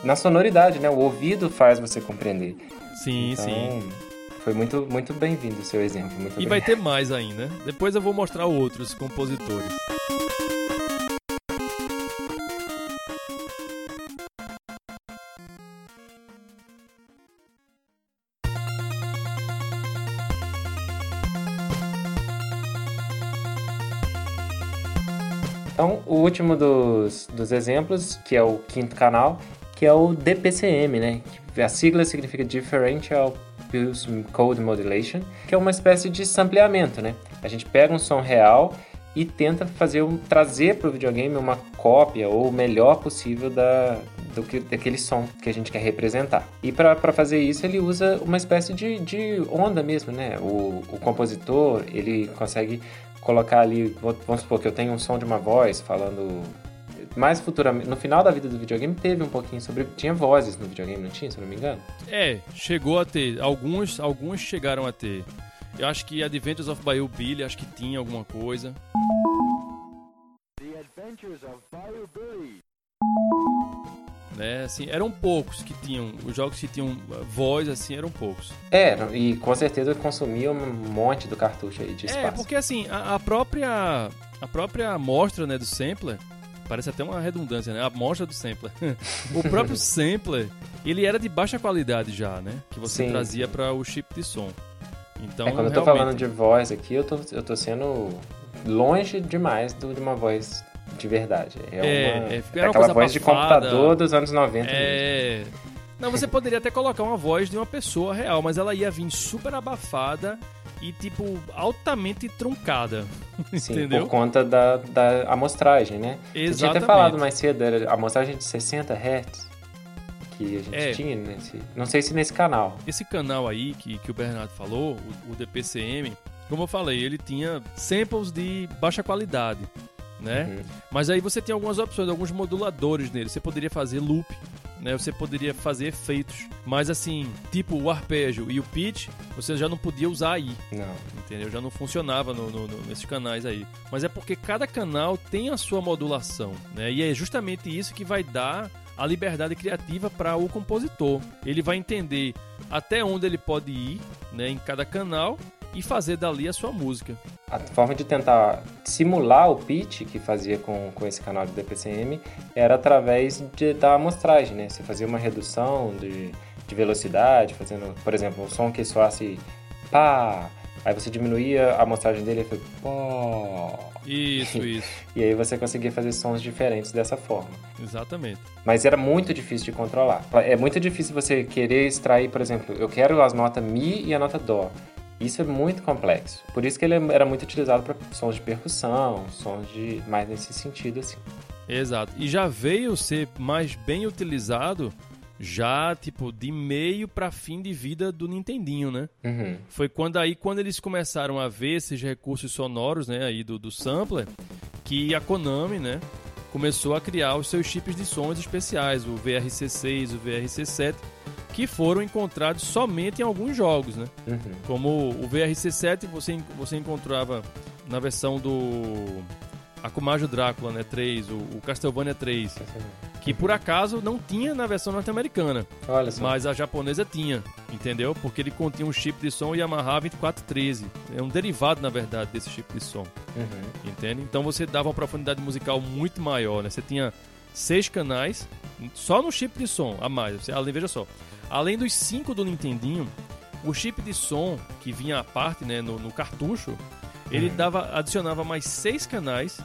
na sonoridade, né? O ouvido faz você compreender. Sim, então, sim. Foi muito, muito bem-vindo o seu exemplo. E vai ter mais ainda. Depois eu vou mostrar outros compositores. Então, o último dos, dos exemplos, que é o quinto canal, que é o DPCM, né? A sigla significa Differential Pulse Code Modulation, que é uma espécie de sampleamento, né? A gente pega um som real e tenta fazer um, trazer para o videogame uma cópia ou o melhor possível da, do que, daquele som que a gente quer representar. E para fazer isso ele usa uma espécie de, de onda mesmo, né? O, o compositor ele consegue colocar ali, vamos supor que eu tenho um som de uma voz falando mais futuramente, no final da vida do videogame teve um pouquinho sobre, tinha vozes no videogame, não tinha, se não me engano? É, chegou a ter, alguns, alguns chegaram a ter. Eu acho que Adventures of Bayou Billy, acho que tinha alguma coisa. The Adventures of Bayou Billy. Né, assim, eram poucos que tinham, os jogos que tinham voz, assim, eram poucos. É, e com certeza consumia um monte do cartucho aí de é, espaço. É, porque assim, a, a própria a própria amostra, né, do sampler, parece até uma redundância, né, a amostra do sampler. o próprio sampler, ele era de baixa qualidade já, né, que você sim, trazia para o chip de som. Então, é, quando realmente... eu tô falando de voz aqui, eu tô, eu tô sendo longe demais do, de uma voz de verdade. É, é, uma, é, aquela voz abafada, de computador dos anos 90. É. Mesmo. Não, você poderia até colocar uma voz de uma pessoa real, mas ela ia vir super abafada e, tipo, altamente truncada. Sim, entendeu? por conta da, da amostragem, né? Exatamente. Você tinha até falado mais cedo, era a amostragem de 60 Hz que a gente é, tinha nesse. Não sei se nesse canal. Esse canal aí que, que o Bernardo falou, o, o DPCM, como eu falei, ele tinha samples de baixa qualidade né? Uhum. Mas aí você tem algumas opções, alguns moduladores nele. Você poderia fazer loop, né? Você poderia fazer efeitos. Mas assim, tipo o arpejo e o pitch, você já não podia usar aí. Não. Entendeu? Já não funcionava no, no, no, nesses canais aí. Mas é porque cada canal tem a sua modulação, né? E é justamente isso que vai dar a liberdade criativa para o compositor. Ele vai entender até onde ele pode ir, né, em cada canal e fazer dali a sua música. A forma de tentar simular o pitch que fazia com, com esse canal de DPCM era através de, da amostragem, né? Você fazia uma redução de, de velocidade, fazendo, por exemplo, um som que soasse pá, aí você diminuía a amostragem dele e foi pó. Isso, isso. e aí você conseguia fazer sons diferentes dessa forma. Exatamente. Mas era muito difícil de controlar. É muito difícil você querer extrair, por exemplo, eu quero as notas Mi e a nota Dó. Isso é muito complexo. Por isso que ele era muito utilizado para sons de percussão, sons de mais nesse sentido assim. Exato. E já veio ser mais bem utilizado já tipo de meio para fim de vida do Nintendinho, né? Uhum. Foi quando aí quando eles começaram a ver esses recursos sonoros, né, aí do, do sampler, que a Konami, né, começou a criar os seus chips de sons especiais, o VRC6, o VRC7 que foram encontrados somente em alguns jogos, né? Uhum. Como o VRC7 você, você encontrava na versão do Akumajo Drácula, né, 3, o, o Castlevania 3, que por acaso não tinha na versão norte-americana. Mas a japonesa tinha, entendeu? Porque ele continha um chip de som Yamaha 2413. É um derivado, na verdade, desse chip de som. Uhum. Entende? Então você dava uma profundidade musical muito maior, né? Você tinha seis canais só no chip de som a mais. Você, além, veja só, Além dos cinco do Nintendinho, o chip de som que vinha à parte, né, no, no cartucho, ele uhum. dava, adicionava mais seis canais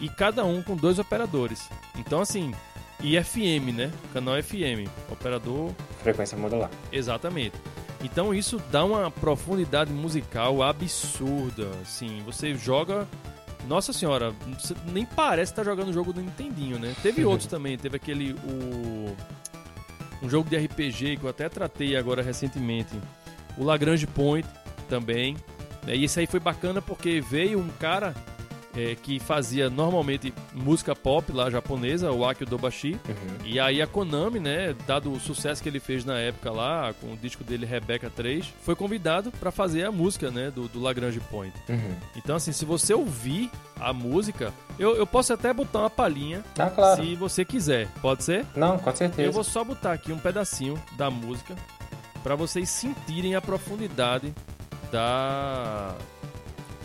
e cada um com dois operadores. Então assim, e FM, né? Canal FM, operador frequência modular. Exatamente. Então isso dá uma profundidade musical absurda, assim, você joga nossa senhora, nem parece estar jogando o jogo do Nintendinho, né? Teve outros também, teve aquele o um jogo de RPG que eu até tratei agora recentemente, o Lagrange Point também. Né? E esse aí foi bacana porque veio um cara é, que fazia normalmente música pop lá japonesa, o Akio Dobashi. Uhum. E aí a Konami, né, dado o sucesso que ele fez na época lá, com o disco dele Rebecca 3, foi convidado para fazer a música, né, do, do Lagrange Point. Uhum. Então, assim, se você ouvir a música, eu, eu posso até botar uma palhinha, ah, claro. se você quiser. Pode ser? Não, com certeza. Eu vou só botar aqui um pedacinho da música para vocês sentirem a profundidade da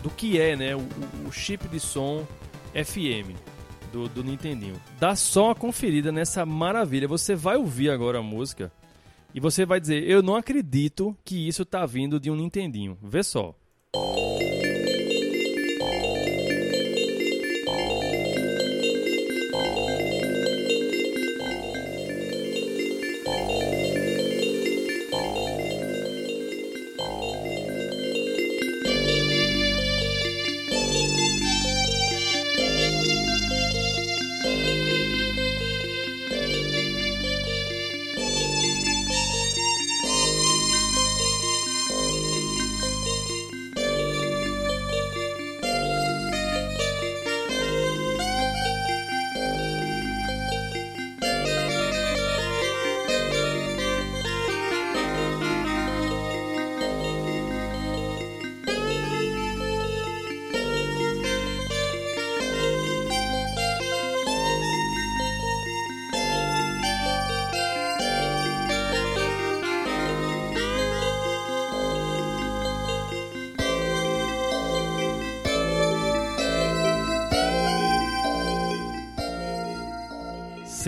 do que é né, o, o chip de som FM do, do Nintendinho. Dá só uma conferida nessa maravilha. Você vai ouvir agora a música e você vai dizer: Eu não acredito que isso tá vindo de um Nintendinho. Vê só.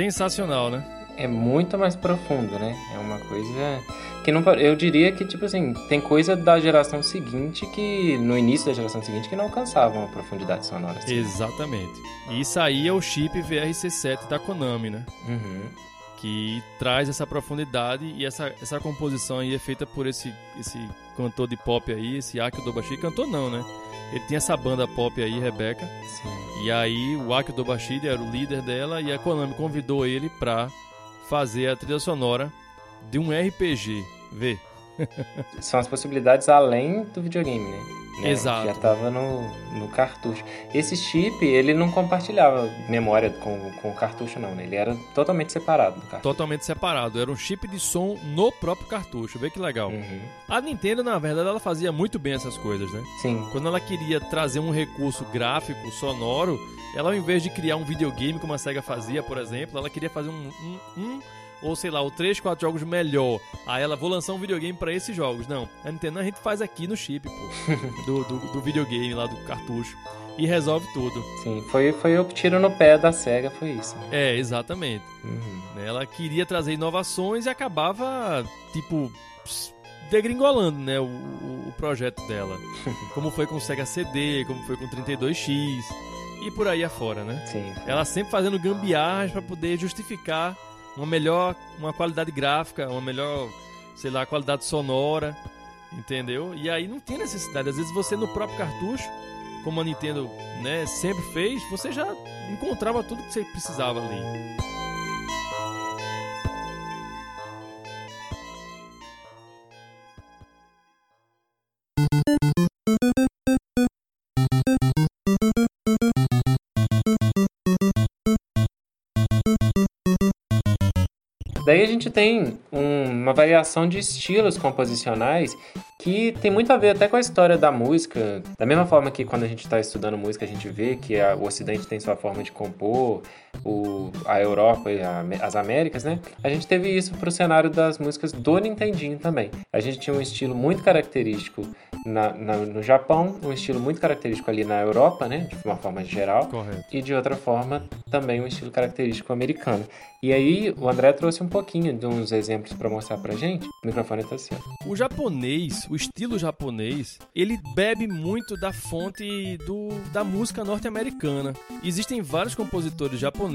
Sensacional, né? É muito mais profundo, né? É uma coisa que não eu diria que tipo assim, tem coisa da geração seguinte que no início da geração seguinte que não alcançavam a profundidade sonora. Assim. Exatamente. E isso aí é o chip VRC7 da Konami, né? Uhum. Que traz essa profundidade e essa, essa composição aí é feita por esse, esse cantor de pop aí, esse Akio Dobashi. Cantor não, né? Ele tinha essa banda pop aí, Rebeca. Sim. E aí o Akio Dobashiri era o líder dela e a Konami convidou ele pra fazer a trilha sonora de um RPG. Vê. São as possibilidades além do videogame, né? Né? Exato. Já estava no, no cartucho. Esse chip, ele não compartilhava memória com, com o cartucho, não, né? Ele era totalmente separado do cartucho. Totalmente separado. Era um chip de som no próprio cartucho. Vê que legal. Uhum. A Nintendo, na verdade, ela fazia muito bem essas coisas, né? Sim. Quando ela queria trazer um recurso gráfico, sonoro, ela, ao invés de criar um videogame como a SEGA fazia, por exemplo, ela queria fazer um, um, um ou sei lá, o 3, 4 jogos melhor. Aí ela, vou lançar um videogame para esses jogos. Não, a Nintendo a gente faz aqui no chip, pô, do, do, do, videogame lá, do cartucho. E resolve tudo. Sim, foi, foi o tiro no pé da SEGA, foi isso. É, exatamente. Uhum. Ela queria trazer inovações e acabava, tipo, degringolando, né, o, o, projeto dela. como foi com o Sega CD, como foi com o 32X e por aí afora, né? Sim. Ela sempre fazendo gambiarras para poder justificar uma melhor, uma qualidade gráfica, uma melhor, sei lá, qualidade sonora, entendeu? E aí não tem necessidade. Às vezes você no próprio cartucho, como a Nintendo, né, sempre fez, você já encontrava tudo que você precisava ali. Daí a gente tem um, uma variação de estilos composicionais que tem muito a ver até com a história da música. Da mesma forma que quando a gente está estudando música, a gente vê que a, o Ocidente tem sua forma de compor, o, a Europa e a, as Américas, né? A gente teve isso para o cenário das músicas do Nintendinho também. A gente tinha um estilo muito característico na, na, no Japão, um estilo muito característico ali na Europa, né? De uma forma geral. Correto. E de outra forma, também um estilo característico americano. E aí, o André trouxe um pouquinho de uns exemplos para mostrar pra gente. O microfone tá assim. O japonês, o estilo japonês, ele bebe muito da fonte do, da música norte-americana. Existem vários compositores japoneses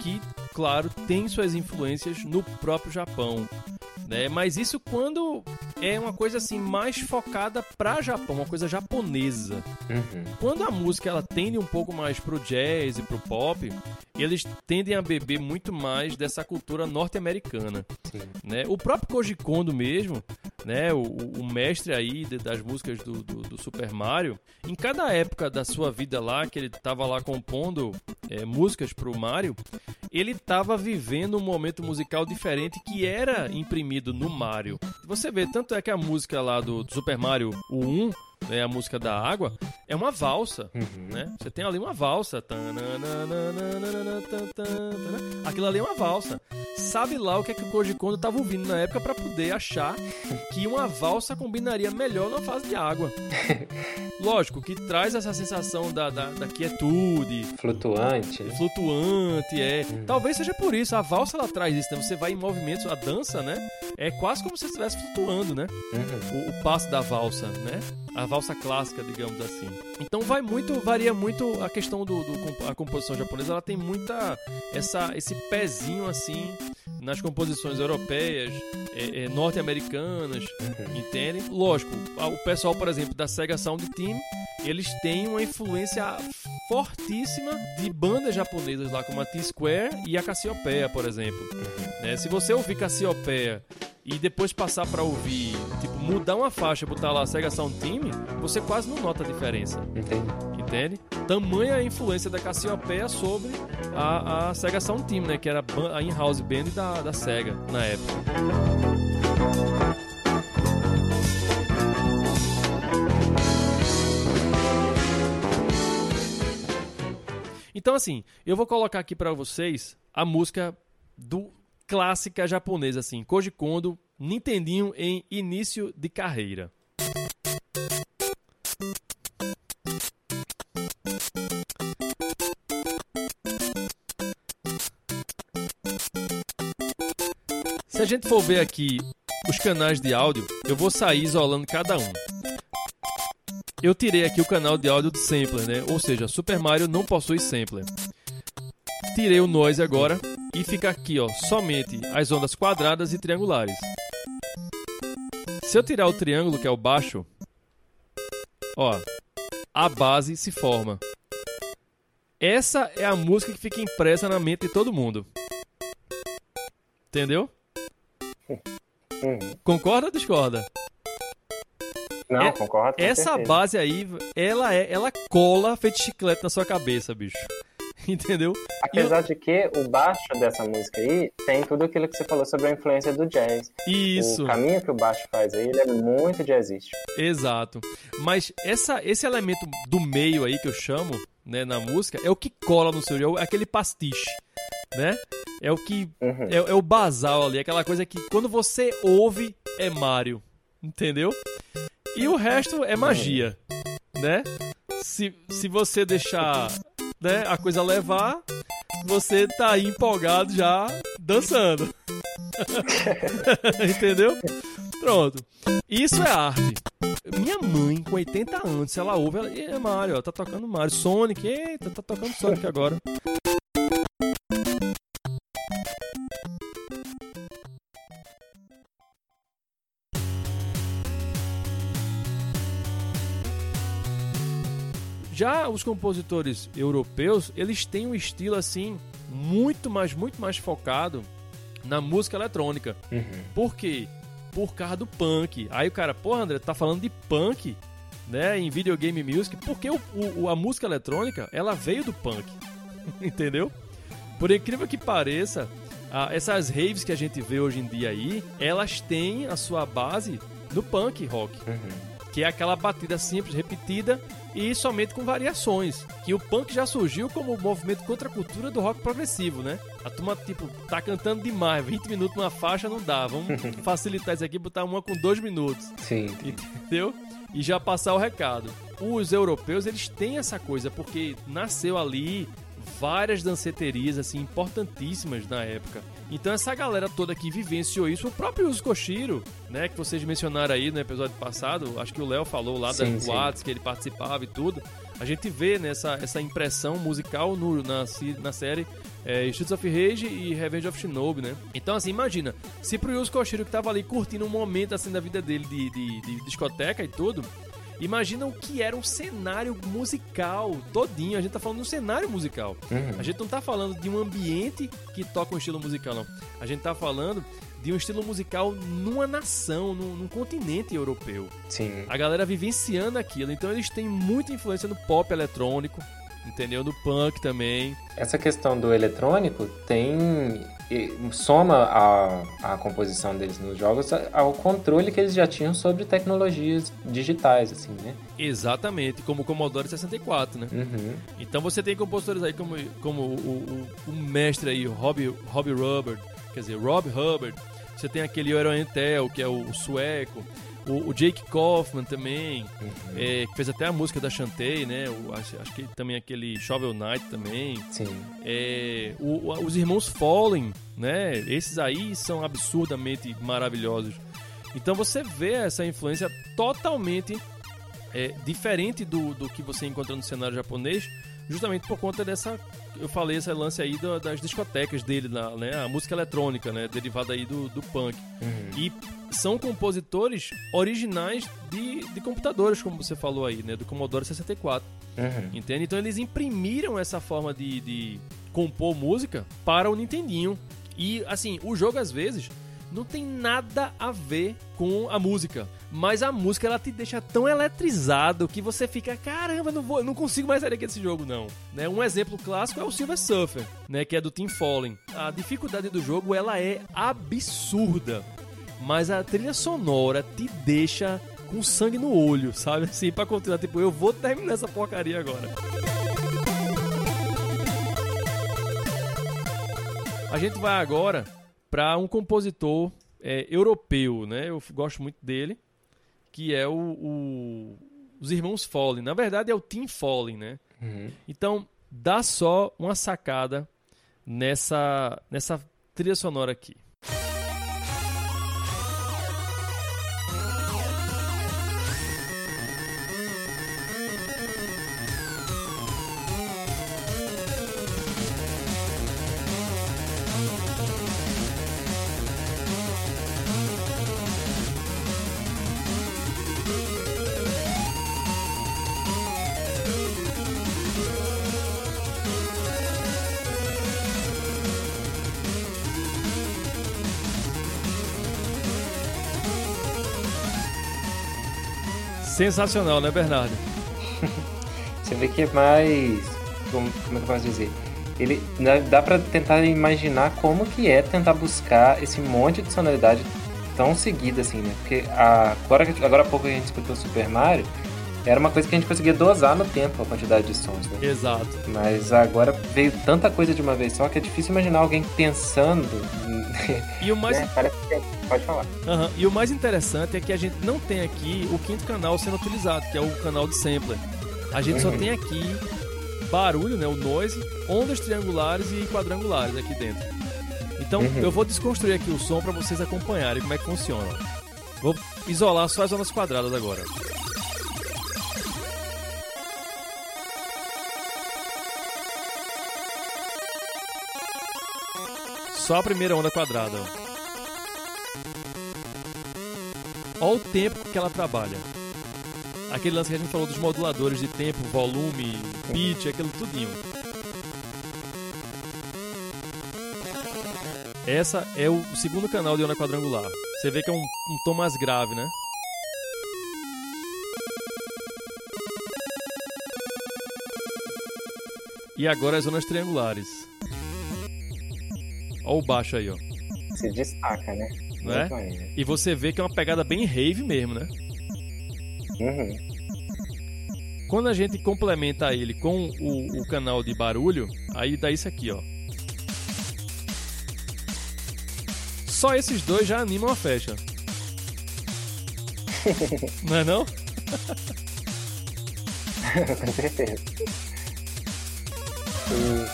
que, claro, têm suas influências no próprio Japão. né? Mas isso quando é uma coisa assim mais focada para Japão, uma coisa japonesa. Uhum. Quando a música ela tende um pouco mais pro jazz e pro pop, eles tendem a beber muito mais dessa cultura norte-americana, né? O próprio Koji Kondo mesmo, né? O, o mestre aí das músicas do, do, do, Super Mario, em cada época da sua vida lá que ele estava lá compondo é, músicas pro Mario, ele estava vivendo um momento musical diferente que era imprimido no Mario. Você vê, tanto é que a música lá do Super Mario, o 1, né, a música da água, é uma valsa, uhum. né? Você tem ali uma valsa. Aquilo ali é uma valsa. Sabe lá o que é que o Koji Kondo estava ouvindo na época para poder achar que uma valsa combinaria melhor na fase de água. Lógico, que traz essa sensação da, da, da quietude. Flutuante. Flutuante, é. Hum. Talvez seja por isso. A valsa ela traz isso, né? Você vai em movimentos, a dança, né? É quase como se você estivesse flutuando, né? Uhum. O, o passo da valsa, né? A valsa clássica, digamos assim. Então vai muito, varia muito a questão do, do a composição japonesa. Ela tem muita essa esse pezinho assim nas composições europeias, é, é, norte-americanas, uhum. entende? Lógico, o pessoal, por exemplo, da Sega Sound Team, eles têm uma influência fortíssima de bandas japonesas lá, como a T-Square e a Cassiopeia, por exemplo. Né? Se você ouvir Cassiopeia e depois passar para ouvir, tipo, mudar uma faixa, botar lá Sega Sound Team, você quase não nota a diferença. Entendi. Entende? Tamanha a influência da Cassiopeia sobre a, a Sega Sound Team, né? Que era a in-house band da, da Sega na época. Então, assim, eu vou colocar aqui para vocês a música do clássica japonesa, assim, Koji Kondo, Nintendinho em início de carreira. Se a gente for ver aqui os canais de áudio, eu vou sair isolando cada um. Eu tirei aqui o canal de áudio do sampler, né? Ou seja, Super Mario não possui sampler. Tirei o noise agora e fica aqui, ó, somente as ondas quadradas e triangulares. Se eu tirar o triângulo, que é o baixo, ó, a base se forma. Essa é a música que fica impressa na mente de todo mundo. Entendeu? Uhum. Concorda ou discorda? Não, é, concordo. Essa certeza. base aí, ela é, ela cola feito chiclete na sua cabeça, bicho. Entendeu? Apesar de que o baixo dessa música aí tem tudo aquilo que você falou sobre a influência do jazz. Isso. O caminho que o baixo faz aí, ele é muito jazzístico. Exato. Mas essa, esse elemento do meio aí que eu chamo, né, na música, é o que cola no seu, é aquele pastiche, né? É o que uhum. é, é o basal ali, aquela coisa que quando você ouve é Mario, entendeu? E o resto é magia, né? Se, se você deixar né, a coisa levar, você tá aí empolgado já dançando. Entendeu? Pronto. Isso é arte. Minha mãe, com 80 anos, se ela ouve, ela. É Mario, ó, tá tocando Mario. Sonic, eita, tá tocando Sonic agora. Já os compositores europeus, eles têm um estilo assim muito mais, muito mais focado na música eletrônica. Uhum. Por quê? Por causa do punk. Aí o cara, porra, André, tá falando de punk, né, em videogame music, porque o, o, a música eletrônica, ela veio do punk. Entendeu? Por incrível que pareça, a, essas raves que a gente vê hoje em dia aí, elas têm a sua base no punk rock. Uhum. Que é aquela batida simples, repetida e somente com variações. Que o punk já surgiu como movimento contra a cultura do rock progressivo, né? A turma, tipo, tá cantando demais, 20 minutos numa faixa não dá. Vamos facilitar isso aqui, botar uma com 2 minutos. Sim. Entendeu? E já passar o recado. Os europeus, eles têm essa coisa, porque nasceu ali várias danceterias assim importantíssimas na época. Então essa galera toda que vivenciou isso, o próprio Yuzo Koshiro, né, que vocês mencionaram aí no episódio passado, acho que o Léo falou lá sim, das boates que ele participava e tudo. A gente vê nessa né, essa impressão musical no, na, na série é, Streets of Rage e Revenge of Shinobi, né? Então, assim, imagina, se pro Yuzo Koshiro que tava ali curtindo um momento assim da vida dele de, de, de discoteca e tudo, Imagina o que era um cenário musical todinho. A gente tá falando de um cenário musical. Uhum. A gente não tá falando de um ambiente que toca um estilo musical, não. A gente tá falando de um estilo musical numa nação, num, num, continente europeu. Sim. A galera vivenciando aquilo. Então eles têm muita influência no pop eletrônico, entendeu? No punk também. Essa questão do eletrônico tem soma a, a composição deles nos jogos ao controle que eles já tinham sobre tecnologias digitais, assim, né? Exatamente, como o Commodore 64, né? Uhum. Então você tem compositores aí como, como o, o, o mestre aí, o Robbie, Robbie Hubbard, quer dizer, Rob Hubbard. Você tem aquele Oriental, que é o sueco. O, o, Jake Kaufman também, uhum. é, que fez até a música da Chantei, né? O, acho, acho, que também aquele Shovel Knight também. Sim. É, o, os irmãos Fallen, né? Esses aí são absurdamente maravilhosos. Então você vê essa influência totalmente é, diferente do, do que você encontra no cenário japonês, justamente por conta dessa eu falei esse lance aí do, das discotecas dele, né? A música eletrônica, né? Derivada aí do, do punk. Uhum. E são compositores originais de, de computadores, como você falou aí, né? Do Commodore 64. Uhum. Entende? Então eles imprimiram essa forma de, de compor música para o Nintendinho. E, assim, o jogo às vezes não tem nada a ver com a música. Mas a música ela te deixa tão eletrizado que você fica, caramba, não vou, não consigo mais sair daqui desse jogo não. Né? Um exemplo clássico é o Silver Surfer, né, que é do Team Fallen. A dificuldade do jogo ela é absurda, mas a trilha sonora te deixa com sangue no olho, sabe? Assim, para continuar, tipo, eu vou terminar essa porcaria agora. A gente vai agora para um compositor é, europeu, né? Eu gosto muito dele, que é o, o, os irmãos Fallen. Na verdade é o Team Fallen, né? Uhum. Então dá só uma sacada nessa nessa trilha sonora aqui. Sensacional, né, Bernardo? Você vê que é mais. Como, como é que eu posso dizer? Ele dá para tentar imaginar como que é tentar buscar esse monte de sonoridade tão seguida assim, né? Porque a, agora, agora há pouco a gente escutou Super Mario, era uma coisa que a gente conseguia dosar no tempo a quantidade de sons, né? Exato. Mas agora veio tanta coisa de uma vez só que é difícil imaginar alguém pensando. E o mais. É, parece que... Pode falar. Uhum. E o mais interessante é que a gente não tem aqui o quinto canal sendo utilizado, que é o canal de sampler. A gente uhum. só tem aqui barulho, né? O noise, ondas triangulares e quadrangulares aqui dentro. Então uhum. eu vou desconstruir aqui o som para vocês acompanharem como é que funciona. Vou isolar só as zonas quadradas agora. Só a primeira onda quadrada. Olha o tempo que ela trabalha. Aquele lance que a gente falou dos moduladores de tempo, volume, pitch, aquilo tudinho. Essa é o segundo canal de onda quadrangular. Você vê que é um, um tom mais grave, né? E agora as zonas triangulares. Olha o baixo aí, ó. Se destaca, né? né? E você vê que é uma pegada bem rave mesmo, né? Uhum. Quando a gente complementa ele com o, o canal de barulho, aí dá isso aqui, ó. Só esses dois já animam a festa. não é não? Com certeza.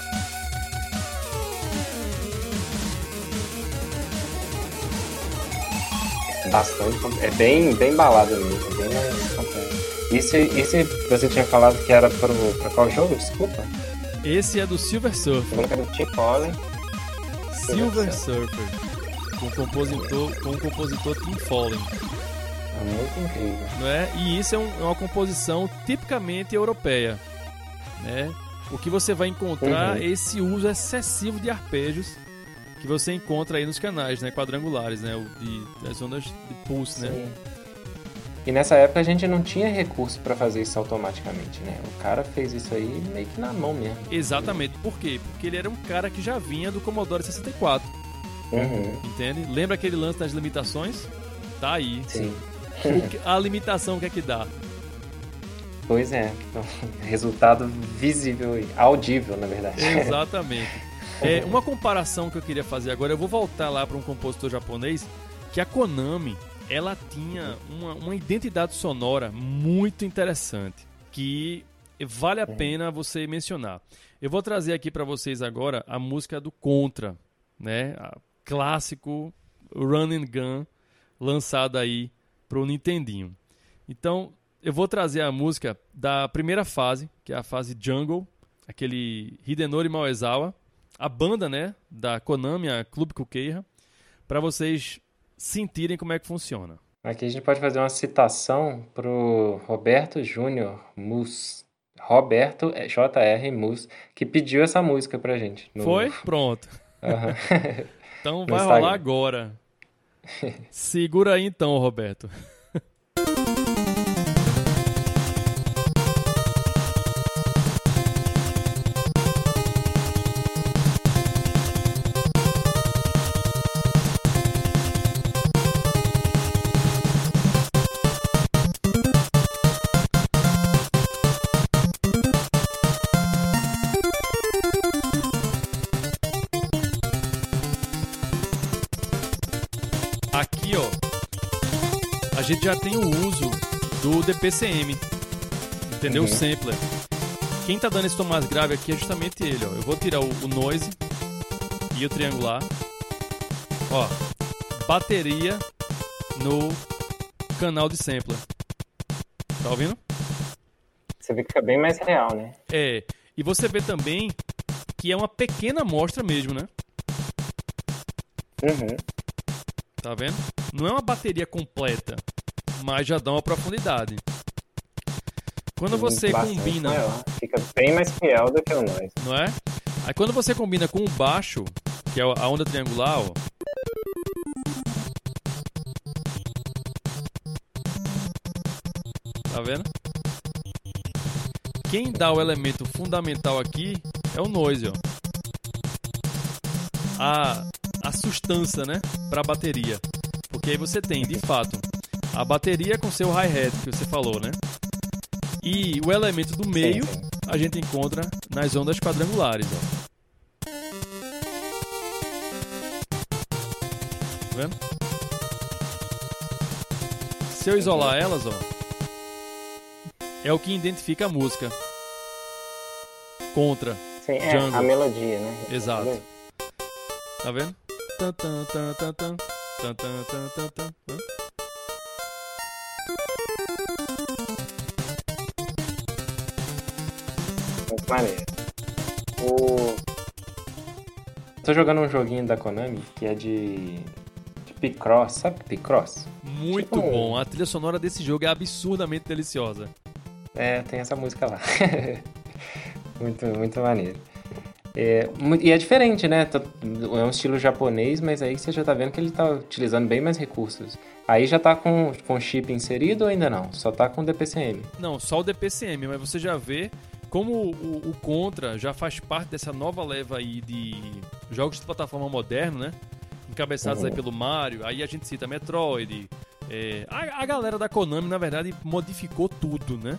Bastante. É bem, bem balada mesmo. É bem Isso, isso você tinha falado que era para qual jogo? Desculpa. Esse é do Silver Surfer. É Tim Fallen. Silver Surfer. Com o compositor, com o compositor Tim Fallen. É muito incrível. Não é? E isso é, um, é uma composição tipicamente europeia. Né? O que você vai encontrar uhum. é esse uso excessivo de arpejos que você encontra aí nos canais, né, quadrangulares, né, de, das ondas de pulse, né? Sim. né? E nessa época a gente não tinha recurso para fazer isso automaticamente, né? O cara fez isso aí meio que na mão mesmo. Exatamente. Por quê? Porque ele era um cara que já vinha do Commodore 64. Uhum. Entende? Lembra aquele lance das limitações? Tá aí. Sim. a limitação o que é que dá? Pois é. Resultado visível e audível, na verdade. Exatamente. É, uma comparação que eu queria fazer agora, eu vou voltar lá para um compositor japonês, que a Konami, ela tinha uma, uma identidade sonora muito interessante, que vale a pena você mencionar. Eu vou trazer aqui para vocês agora a música do Contra, né? A clássico Run and Gun, lançado aí pro Nintendinho. Então, eu vou trazer a música da primeira fase, que é a fase Jungle, aquele Hidenori Maezawa, a banda, né, da Konami, a Clube Kukeira, para vocês sentirem como é que funciona. Aqui a gente pode fazer uma citação pro Roberto Júnior Mus. Roberto é, J.R. Mus, que pediu essa música pra gente. No... Foi? Pronto. Uhum. então vai rolar agora. Segura aí então, Roberto. Gente já tem o uso do DPCM, entendeu? Uhum. O sampler. Quem tá dando esse tom mais grave aqui é justamente ele, ó. Eu vou tirar o, o noise e o triangular. Ó, bateria no canal de sampler. Tá ouvindo? Você vê que fica bem mais real, né? É. E você vê também que é uma pequena amostra mesmo, né? Uhum. Tá vendo? Não é uma bateria completa mas já dá uma profundidade. Quando você combina. Maior. Fica bem mais fiel do que o noise. Não é? Aí quando você combina com o baixo, que é a onda triangular, ó. Tá vendo? Quem dá o elemento fundamental aqui é o noise, ó. A, a sustância, né? Pra bateria. Porque aí você tem, de fato, a bateria com seu hi-hat que você falou, né? E o elemento do meio a gente encontra nas ondas quadrangulares, ó. Tá vendo? Se eu isolar elas, ó, é o que identifica a música. Contra. Sim, é a melodia, né? Exato. Tá vendo? Tan, tan, tan, tan, tan. Tan, tan, tan, tan, tan. Maneiro. O... Tô jogando um joguinho da Konami que é de. de Picross, sabe Picross? Muito tipo... bom, a trilha sonora desse jogo é absurdamente deliciosa. É, tem essa música lá. muito, muito maneiro. É, e é diferente, né? É um estilo japonês, mas aí você já tá vendo que ele tá utilizando bem mais recursos. Aí já tá com, com chip inserido ou ainda não? Só tá com DPCM? Não, só o DPCM, mas você já vê como o, o, Contra já faz parte dessa nova leva aí de jogos de plataforma moderno, né? Encabeçados uhum. aí pelo Mario, aí a gente cita Metroid. É, a, a, galera da Konami, na verdade, modificou tudo, né?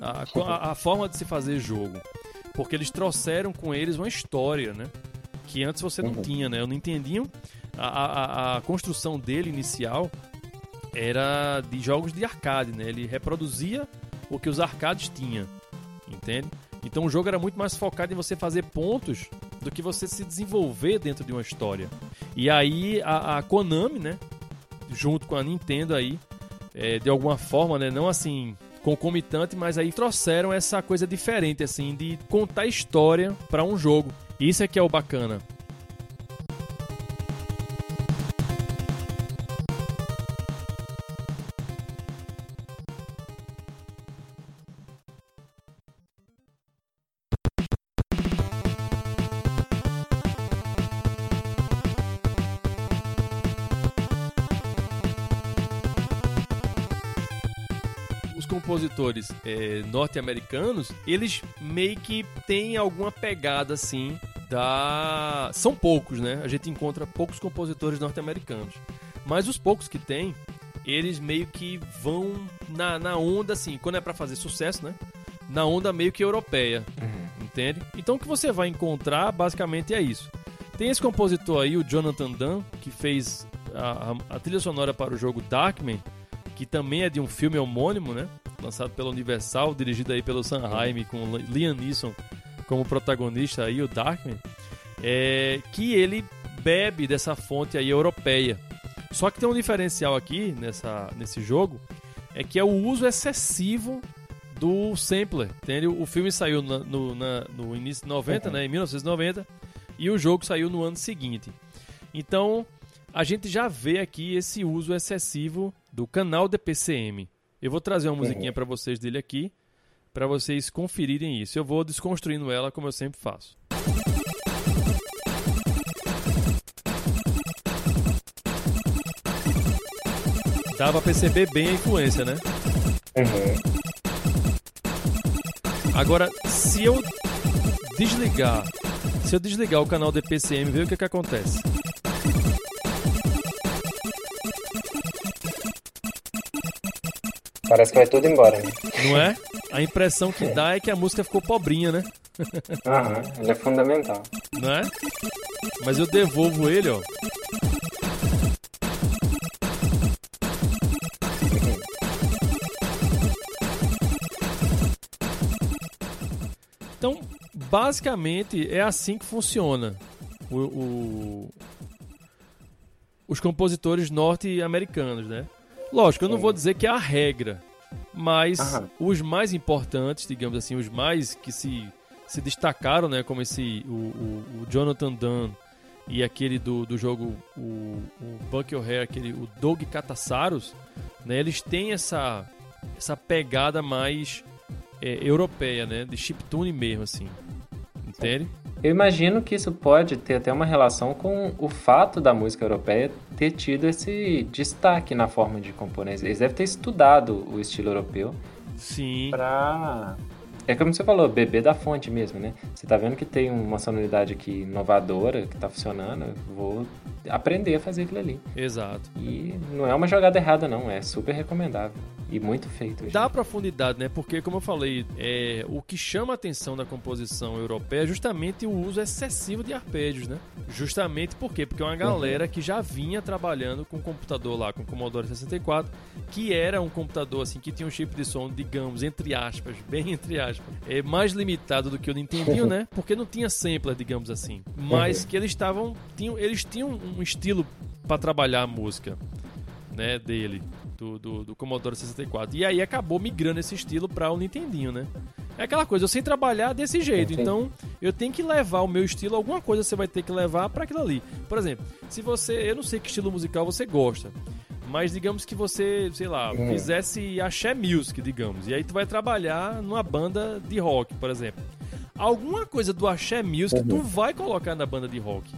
A, a, a, forma de se fazer jogo. Porque eles trouxeram com eles uma história, né? Que antes você não uhum. tinha, né? Eu não entendiam. A, a, a construção dele inicial era de jogos de arcade, né? Ele reproduzia o que os arcades tinham entende? Então o jogo era muito mais focado em você fazer pontos do que você se desenvolver dentro de uma história. E aí a, a Konami, né, junto com a Nintendo aí, é, de alguma forma, né? Não assim concomitante, mas aí trouxeram essa coisa diferente, assim, de contar história para um jogo. Isso é que é o bacana. Compositores é, norte-americanos, eles meio que têm alguma pegada assim da. São poucos, né? A gente encontra poucos compositores norte-americanos. Mas os poucos que tem, eles meio que vão na, na onda assim, quando é para fazer sucesso, né? Na onda meio que europeia. Uhum. Entende? Então o que você vai encontrar basicamente é isso. Tem esse compositor aí, o Jonathan Dunn, que fez a, a, a trilha sonora para o jogo Darkman, que também é de um filme homônimo, né? Lançado pela Universal, dirigido aí pelo Sam Raimi, com Liam Neeson como protagonista aí, o Darkman, é, que ele bebe dessa fonte aí europeia. Só que tem um diferencial aqui nessa, nesse jogo, é que é o uso excessivo do sampler. Entende? O filme saiu na, no, na, no início de 90, uhum. né, em 1990, e o jogo saiu no ano seguinte. Então, a gente já vê aqui esse uso excessivo do canal DPCM. Eu vou trazer uma musiquinha para vocês dele aqui, para vocês conferirem isso. Eu vou desconstruindo ela como eu sempre faço. Dá pra perceber bem a influência, né? Uhum. Agora, se eu desligar, se eu desligar o canal DPCM, ver o que que acontece. Parece que vai tudo embora, né? Não é? A impressão que dá é que a música ficou pobrinha, né? Aham, ele é fundamental. Não é? Mas eu devolvo ele, ó. Então, basicamente, é assim que funciona o, o... os compositores norte-americanos, né? Lógico, eu não vou dizer que é a regra, mas Aham. os mais importantes, digamos assim, os mais que se, se destacaram, né, como esse o, o, o Jonathan Dunn e aquele do, do jogo o, o Bucky O'Hare, aquele o Doug Catassaros, né, eles têm essa essa pegada mais é, europeia, né, de chiptune mesmo assim. Entende? Eu imagino que isso pode ter até uma relação com o fato da música europeia ter tido esse destaque na forma de compor. Eles devem ter estudado o estilo europeu. Sim. Pra. É como você falou, beber da fonte mesmo, né? Você tá vendo que tem uma sonoridade aqui inovadora, que tá funcionando, vou aprender a fazer aquilo ali. Exato. E não é uma jogada errada, não, é super recomendável. E muito feito. Dá profundidade, né? Porque, como eu falei, é, o que chama a atenção da composição europeia é justamente o uso excessivo de arpejos, né? Justamente por quê? Porque é uma galera uhum. que já vinha trabalhando com computador lá, com Commodore 64, que era um computador assim que tinha um chip de som, digamos, entre aspas, bem entre aspas, é mais limitado do que o Nintendo, né? Porque não tinha sampler, digamos assim. Mas uhum. que eles estavam. Tinham, eles tinham um estilo para trabalhar a música, né? Dele do, do, do, Commodore 64. E aí acabou migrando esse estilo para o Nintendinho, né? É aquela coisa, eu sei trabalhar desse jeito, Entendi. então eu tenho que levar o meu estilo, alguma coisa você vai ter que levar para aquilo ali. Por exemplo, se você, eu não sei que estilo musical você gosta, mas digamos que você, sei lá, uhum. fizesse axé music, digamos, e aí tu vai trabalhar numa banda de rock, por exemplo. Alguma coisa do axé music uhum. tu vai colocar na banda de rock.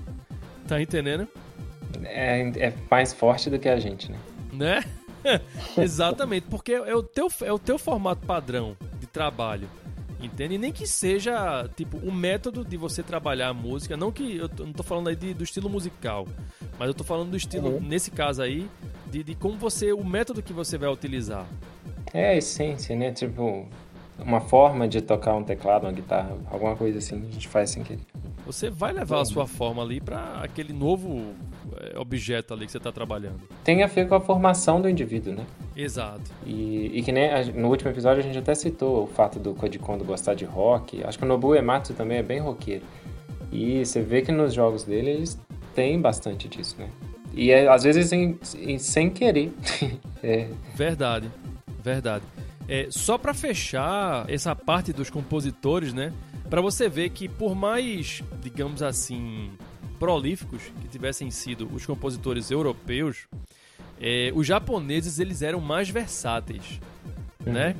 Tá entendendo? É, é mais forte do que a gente, né? Né? Exatamente, porque é o, teu, é o teu formato padrão de trabalho. Entende? E nem que seja, tipo, o método de você trabalhar a música. Não que. Eu não tô falando aí de, do estilo musical. Mas eu tô falando do estilo, uhum. nesse caso aí, de, de como você. O método que você vai utilizar. É a essência, né? Tipo, uma forma de tocar um teclado, uma guitarra, alguma coisa assim, a gente faz sem querer. Você vai levar a sua forma ali para aquele novo é, objeto ali que você está trabalhando. Tem a ver com a formação do indivíduo, né? Exato. E, e que nem a, no último episódio a gente até citou o fato do Code Kondo gostar de rock. Acho que o Nobuo Ematsu também é bem roqueiro. E você vê que nos jogos dele eles têm bastante disso, né? E é, às vezes sem, sem querer. é. Verdade, verdade. É, só para fechar essa parte dos compositores, né? Para você ver que por mais, digamos assim, prolíficos que tivessem sido os compositores europeus, é, os japoneses eles eram mais versáteis, uhum. né?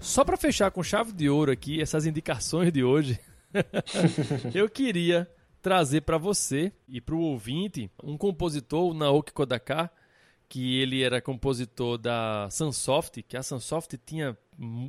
Só para fechar com chave de ouro aqui essas indicações de hoje, eu queria trazer para você e para o ouvinte um compositor, o Naoki Kodaka, que ele era compositor da Sunsoft, que a Sunsoft tinha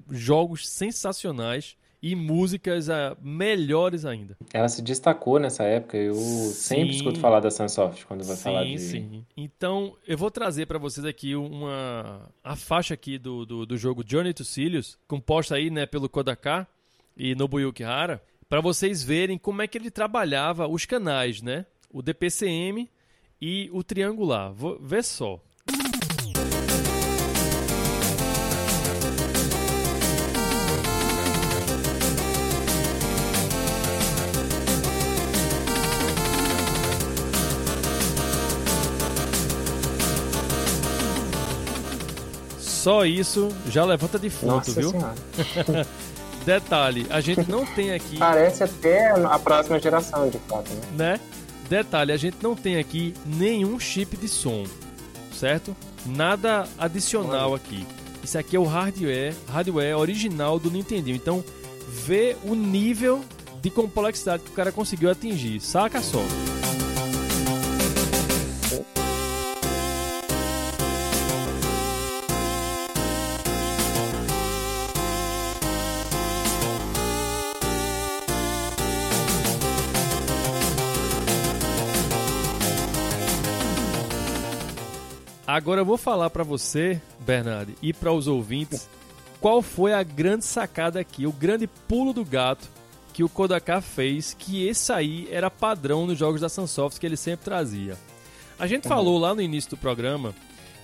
jogos sensacionais e músicas uh, melhores ainda. Ela se destacou nessa época. Eu sim, sempre escuto falar da Sunsoft quando vai sim, falar de. Sim, Então eu vou trazer para vocês aqui uma a faixa aqui do, do, do, jogo Journey to Sirius, composta aí né pelo Kodaka e Nobuyuki Hara, para vocês verem como é que ele trabalhava os canais, né? O DPCM e o triangular. Vou ver só. Só isso já levanta defunto, Nossa viu? Detalhe, a gente não tem aqui. Parece até a próxima geração, de fato, né? né? Detalhe, a gente não tem aqui nenhum chip de som, certo? Nada adicional Olha. aqui. Isso aqui é o hardware, hardware original do Nintendo. Então, vê o nível de complexidade que o cara conseguiu atingir. Saca só. Agora eu vou falar para você, Bernardo, e para os ouvintes, qual foi a grande sacada aqui, o grande pulo do gato que o Kodaka fez, que esse aí era padrão nos jogos da Sunsoft que ele sempre trazia. A gente uhum. falou lá no início do programa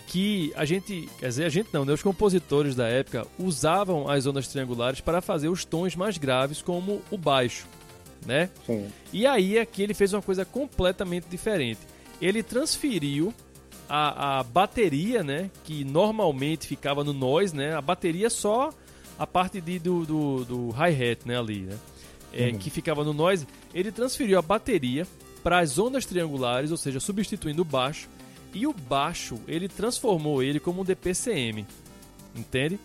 que a gente, quer dizer, a gente não, né, os compositores da época usavam as ondas triangulares para fazer os tons mais graves, como o baixo, né? Sim. E aí aqui ele fez uma coisa completamente diferente. Ele transferiu a, a bateria, né? Que normalmente ficava no noise, né? A bateria é só a parte de, do, do, do hi-hat, né? Ali, né? É, uhum. Que ficava no noise. Ele transferiu a bateria para as ondas triangulares, ou seja, substituindo o baixo. E o baixo, ele transformou ele como um DPCM. Entende?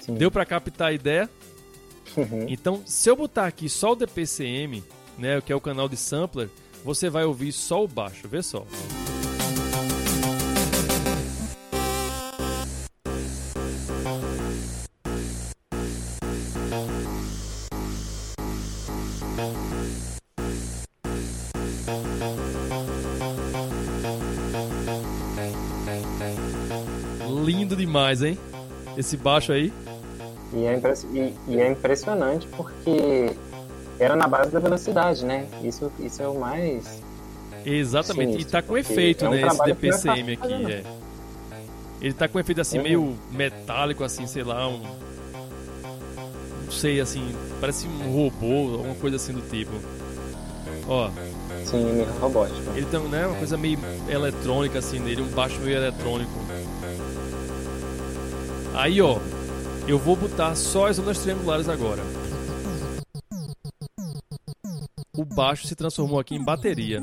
Sim. Deu para captar a ideia? Uhum. Então, se eu botar aqui só o DPCM, né, que é o canal de sampler, você vai ouvir só o baixo, vê só. Demais, hein? Esse baixo aí. E é, e, e é impressionante porque era na base da velocidade, né? Isso, isso é o mais. Exatamente, sinistro, e tá com efeito, é um né? Esse DPCM aqui. É. Ele tá com efeito assim, uhum. meio metálico, assim, sei lá, um. Não sei, assim, parece um robô, alguma coisa assim do tipo. Ó. Sim, meio robótico. Ele tem, né, uma coisa meio eletrônica, assim, nele, um baixo meio eletrônico. Aí, ó, eu vou botar só as ondas triangulares agora. O baixo se transformou aqui em bateria.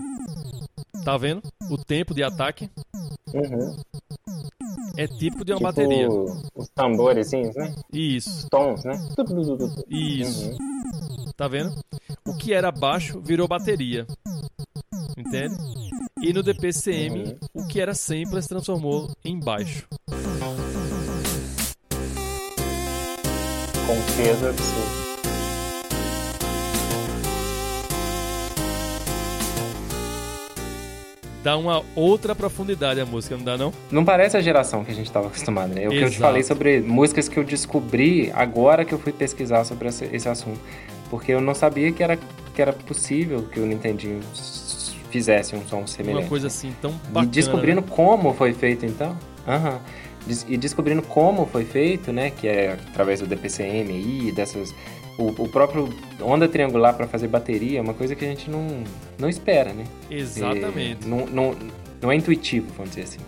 Tá vendo? O tempo de ataque. Uhum. É típico de uma tipo bateria. Os tambores, né? Isso. Tons, né? Isso. Uhum. Tá vendo? O que era baixo virou bateria. Entende? E no DPCM, uhum. o que era sampler se transformou em baixo. Com peso absurdo. Dá uma outra profundidade a música, não dá não? Não parece a geração que a gente estava acostumado, né? É o Exato. que eu te falei sobre músicas que eu descobri agora que eu fui pesquisar sobre esse, esse assunto. Porque eu não sabia que era, que era possível que o Nintendinho fizesse um som semelhante. Uma coisa assim tão bacana. E descobrindo né? como foi feito então. Aham. Uhum e descobrindo como foi feito, né, que é através do DPCM e dessas o, o, próprio onda triangular para fazer bateria é uma coisa que a gente não, não espera, né? Exatamente. não, não, não é intuitivo, vamos dizer assim.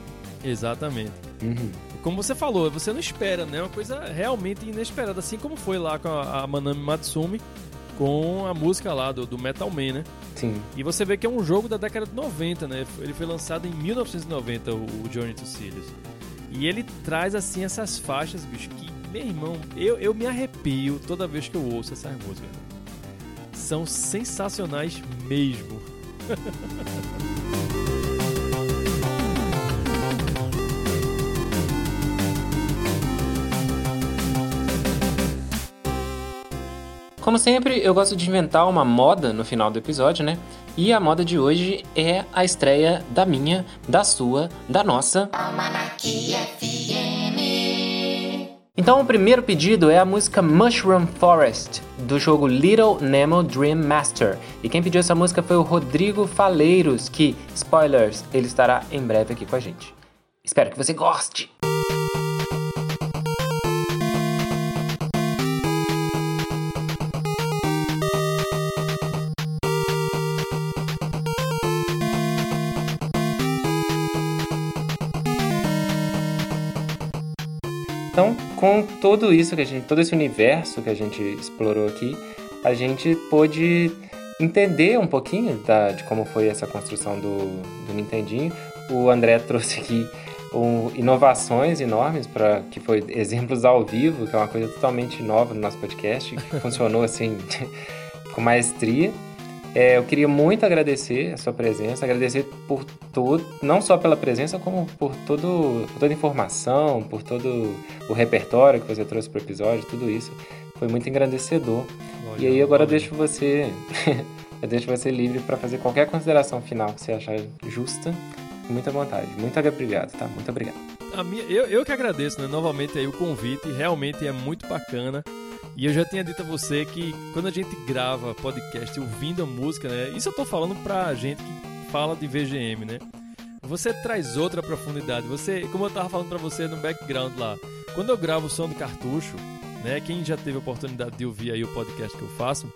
Exatamente. Uhum. Como você falou, você não espera, né? É uma coisa realmente inesperada, assim como foi lá com a, a Manami Matsumi com a música lá do, do Metal Man, né? Sim. E você vê que é um jogo da década de 90, né? Ele foi lançado em 1990, o, o Journey to Sirius. E ele traz, assim, essas faixas, bicho, que, meu irmão, eu, eu me arrepio toda vez que eu ouço essas músicas. São sensacionais mesmo. Como sempre, eu gosto de inventar uma moda no final do episódio, né? E a moda de hoje é a estreia da minha, da sua, da nossa. Então, o primeiro pedido é a música Mushroom Forest, do jogo Little Nemo Dream Master. E quem pediu essa música foi o Rodrigo Faleiros, que, spoilers, ele estará em breve aqui com a gente. Espero que você goste! Com tudo isso que a gente, todo esse universo que a gente explorou aqui, a gente pôde entender um pouquinho da, de como foi essa construção do, do Nintendinho. O André trouxe aqui um, inovações enormes para que foi exemplos ao vivo, que é uma coisa totalmente nova no nosso podcast, que funcionou assim com maestria. É, eu queria muito agradecer a sua presença, agradecer por tudo, não só pela presença, como por, todo, por toda a informação, por todo o repertório que você trouxe para o episódio, tudo isso. Foi muito engrandecedor. Olha, e aí agora eu deixo você, eu deixo você livre para fazer qualquer consideração final que você achar justa, muita vontade. Muito obrigado, tá? Muito obrigado. A minha, eu, eu que agradeço, né? Novamente aí o convite, realmente é muito bacana. E eu já tinha dito a você que quando a gente grava podcast ouvindo a música, né? Isso eu tô falando pra gente que fala de VGM, né? Você traz outra profundidade. Você, como eu tava falando pra você no background lá, quando eu gravo o som do cartucho, né? Quem já teve a oportunidade de ouvir aí o podcast que eu faço,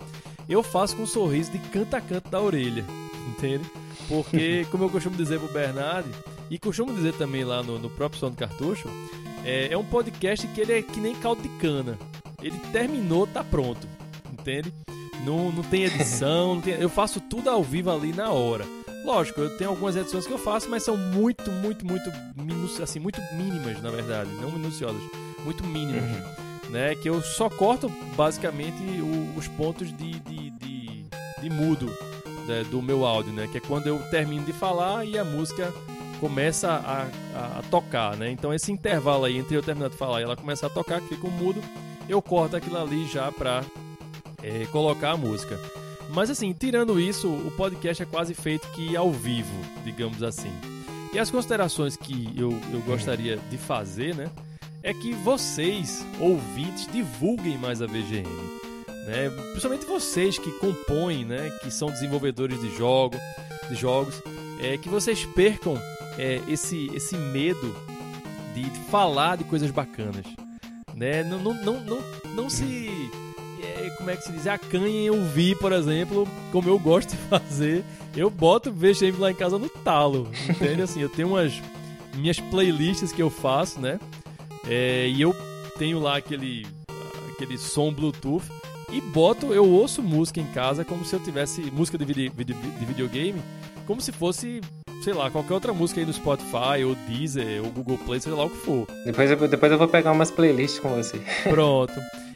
eu faço com um sorriso de canto a canto da orelha, entende? Porque, como eu costumo dizer pro Bernard, e costumo dizer também lá no, no próprio som do cartucho, é, é um podcast que ele é que nem caldo de cana. Ele terminou, tá pronto, entende? Não, não tem edição, não tem- eu faço tudo ao vivo ali na hora. Lógico, eu tenho algumas edições que eu faço, mas são muito, muito, muito minuci- assim, muito mínimas, na verdade, não minuciosas, muito mínimas, né? Que eu só corto basicamente o- os pontos de, de, de, de mudo né, do meu áudio, né? Que é quando eu termino de falar e a música começa a, a- a tocar, né? Então esse intervalo aí entre eu terminar de falar e ela começar a tocar, que fica um mudo, eu corto aquilo ali já pra é, colocar a música. Mas assim, tirando isso, o podcast é quase feito que ao vivo, digamos assim. E as considerações que eu, eu gostaria de fazer, né? É que vocês, ouvintes, divulguem mais a VGM. Né? Principalmente vocês que compõem, né? Que são desenvolvedores de, jogo, de jogos. É, que vocês percam é, esse, esse medo de falar de coisas bacanas. Né? Não, não, não, não, não se. é, como é que se diz? Acanhem em ouvir, por exemplo, como eu gosto de fazer. Eu boto VGM lá em casa no talo. Entende? Assim, eu tenho umas minhas playlists que eu faço, né? É, e eu tenho lá aquele, aquele som Bluetooth e boto, eu ouço música em casa como se eu tivesse música de, vide- vide- de videogame, como se fosse, sei lá, qualquer outra música aí no Spotify, ou Deezer, ou Google Play, seja lá o que for. Depois eu, depois eu vou pegar umas playlists com você. Pronto.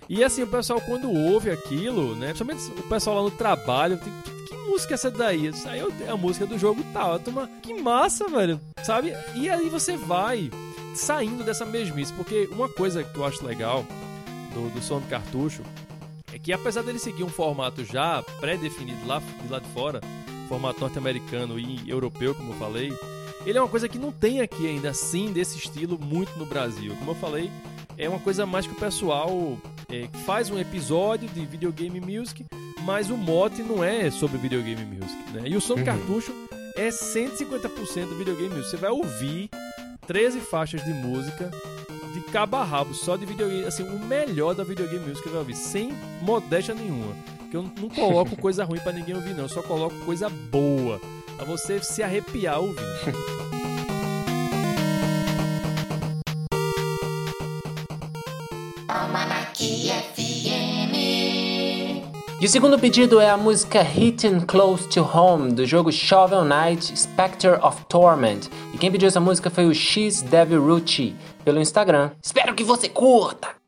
E assim, o pessoal quando ouve aquilo, né? Principalmente o pessoal lá no trabalho, tem, que, que música é essa daí? Isso aí é a música do jogo tal. Tomo, que massa, velho. Sabe? E aí você vai saindo dessa mesmice. Porque uma coisa que eu acho legal do, do som do cartucho é que apesar dele seguir um formato já pré-definido lá de lá de fora, formato norte-americano e europeu, como eu falei, ele é uma coisa que não tem aqui ainda assim desse estilo muito no Brasil. Como eu falei, é uma coisa mais que o pessoal é, faz um episódio de videogame music, mas o mote não é sobre videogame music, né? E o som Uhum. cartucho é 150% do videogame music. Você vai ouvir 13 faixas de música de cabo a rabo, só de videogame, assim, o melhor da videogame music que eu vai ouvir, sem modéstia nenhuma. Porque eu não coloco coisa ruim para ninguém ouvir, não. Eu só coloco coisa boa. Pra você se arrepiar ouvindo. E o segundo pedido é a música Hitting Close to Home, do jogo Shovel Knight Spectre of Torment. E quem pediu essa música foi o X Devil Ruchi, pelo Instagram. Espero que você curta!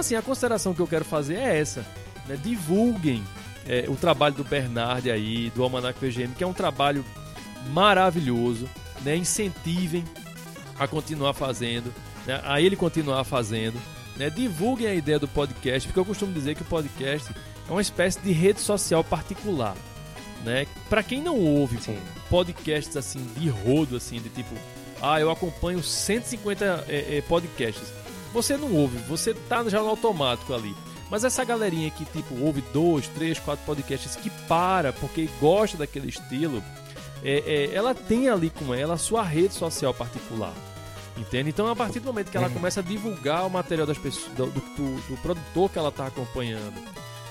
Assim, a consideração que eu quero fazer é essa. Né? Divulguem é, o trabalho do Bernard aí, do Almanac VGM, que é um trabalho maravilhoso. Né? Incentivem a continuar fazendo, né? a ele continuar fazendo. Né? Divulguem a ideia do podcast, porque eu costumo dizer que o podcast é uma espécie de rede social particular. Né? Para quem não ouve Sim. podcasts assim de rodo, assim, de tipo, ah, eu acompanho 150 é, é, podcasts você não ouve, você tá já no automático ali. Mas essa galerinha que, tipo, ouve dois, três, quatro podcasts que para porque gosta daquele estilo, é, é, ela tem ali com ela a sua rede social particular. Entende? Então, a partir do momento que ela uhum. começa a divulgar o material das pessoas, do, do, do produtor que ela está acompanhando,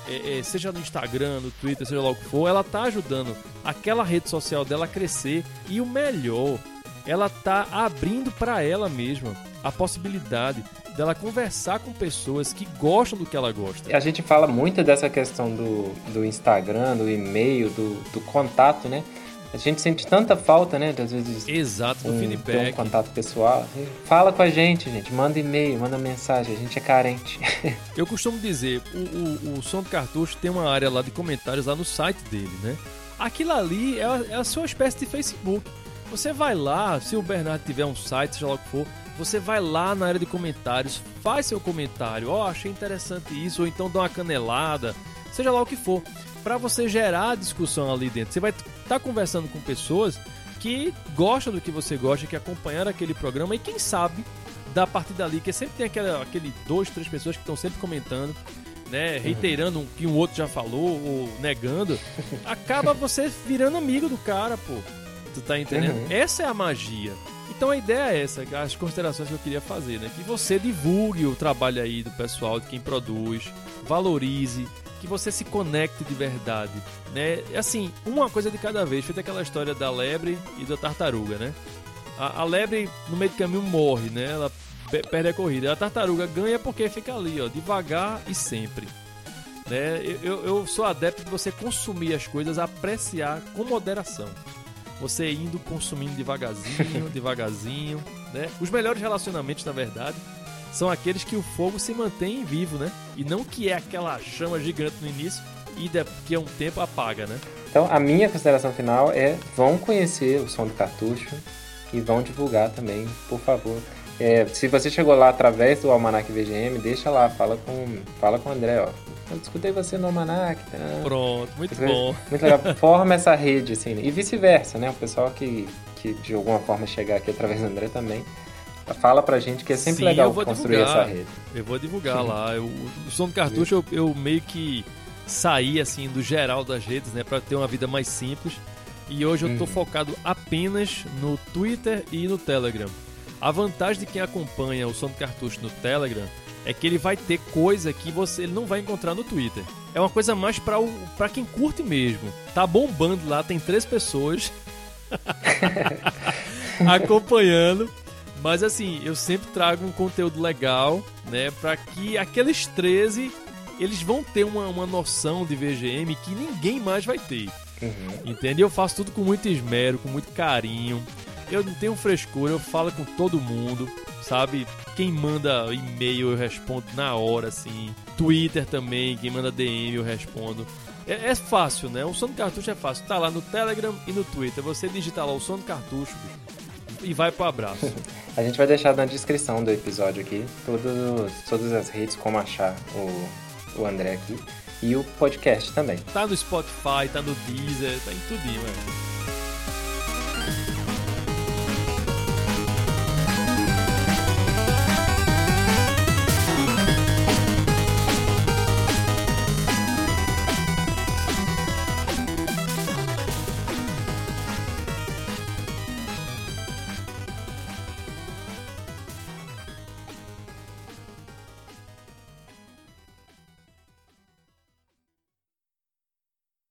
é, é, seja no Instagram, no Twitter, seja lá o que for, ela está ajudando aquela rede social dela a crescer. E o melhor, ela está abrindo para ela mesma a possibilidade dela conversar com pessoas que gostam do que ela gosta. A gente fala muito dessa questão do, do Instagram, do e-mail, do, do contato, né? A gente sente tanta falta, né? Às vezes. Exato, do um, feedback. Um contato pessoal. Fala com a gente, gente. Manda e-mail, manda mensagem. A gente é carente. Eu costumo dizer, o, o, o Som do Cartucho tem uma área lá de comentários lá no site dele, né? Aquilo ali é a, é a sua espécie de Facebook. Você vai lá, se o Bernardo tiver um site, seja lá o que for, você vai lá na área de comentários, faz seu comentário, ó, oh, achei interessante isso, ou então dá uma canelada, seja lá o que for, para você gerar discussão ali dentro. Você vai estar tá conversando com pessoas que gostam do que você gosta, que acompanharam aquele programa e quem sabe da partir dali, que sempre tem aquela, aquele dois, três pessoas que estão sempre comentando, né, reiterando o que um outro já falou ou negando, acaba você virando amigo do cara, pô. Tu tá entendendo? Uhum. Essa é a magia. Então a ideia é essa, as considerações que eu queria fazer, né? Que você divulgue o trabalho aí do pessoal, de quem produz, valorize, que você se conecte de verdade, né? Assim, uma coisa de cada vez, feita aquela história da lebre e da tartaruga, né? A, a lebre no meio do caminho morre, né? Ela perde a corrida. A tartaruga ganha porque fica ali, ó, devagar e sempre. Né? Eu, eu sou adepto de você consumir as coisas, apreciar com moderação você indo consumindo devagarzinho, devagarzinho, né? Os melhores relacionamentos, na verdade, são aqueles que o fogo se mantém vivo, né? E não que é aquela chama gigante no início e daqui a um tempo apaga, né? Então, a minha consideração final é: vão conhecer o som do cartucho e vão divulgar também, por favor. É, se você chegou lá através do Almanac VGM, deixa lá, fala com, fala com o André, ó. Eu escutei você no Almanac. Tá? Pronto, muito bom. Muito legal. Forma essa rede, assim, e vice-versa, né? O pessoal que, que de alguma forma chegar aqui através do André também. Fala pra gente que é sempre Sim, legal construir divulgar. essa rede. Eu vou divulgar lá. Eu, o som do cartucho eu, eu meio que saí assim do geral das redes, né, para ter uma vida mais simples. E hoje eu tô uhum. focado apenas no Twitter e no Telegram. A vantagem de quem acompanha o som do cartucho no Telegram é que ele vai ter coisa que você ele não vai encontrar no Twitter. É uma coisa mais para o para quem curte mesmo. Tá bombando lá, tem três pessoas acompanhando. Mas assim, eu sempre trago um conteúdo legal, né, para que aqueles 13 eles vão ter uma, uma noção de VGM que ninguém mais vai ter. Uhum. Entende? Eu faço tudo com muito esmero, com muito carinho. Eu não tenho frescura, eu falo com todo mundo, sabe? Quem manda e-mail eu respondo na hora, assim. Twitter também, quem manda DM eu respondo. É, é fácil, né? O som do cartucho é fácil. Tá lá no Telegram e no Twitter. Você digita lá o som do cartucho e vai pro abraço. A gente vai deixar na descrição do episódio aqui todos, todas as redes, como achar o, o André aqui. E o podcast também. Tá no Spotify, tá no Deezer, tá em tudo, velho.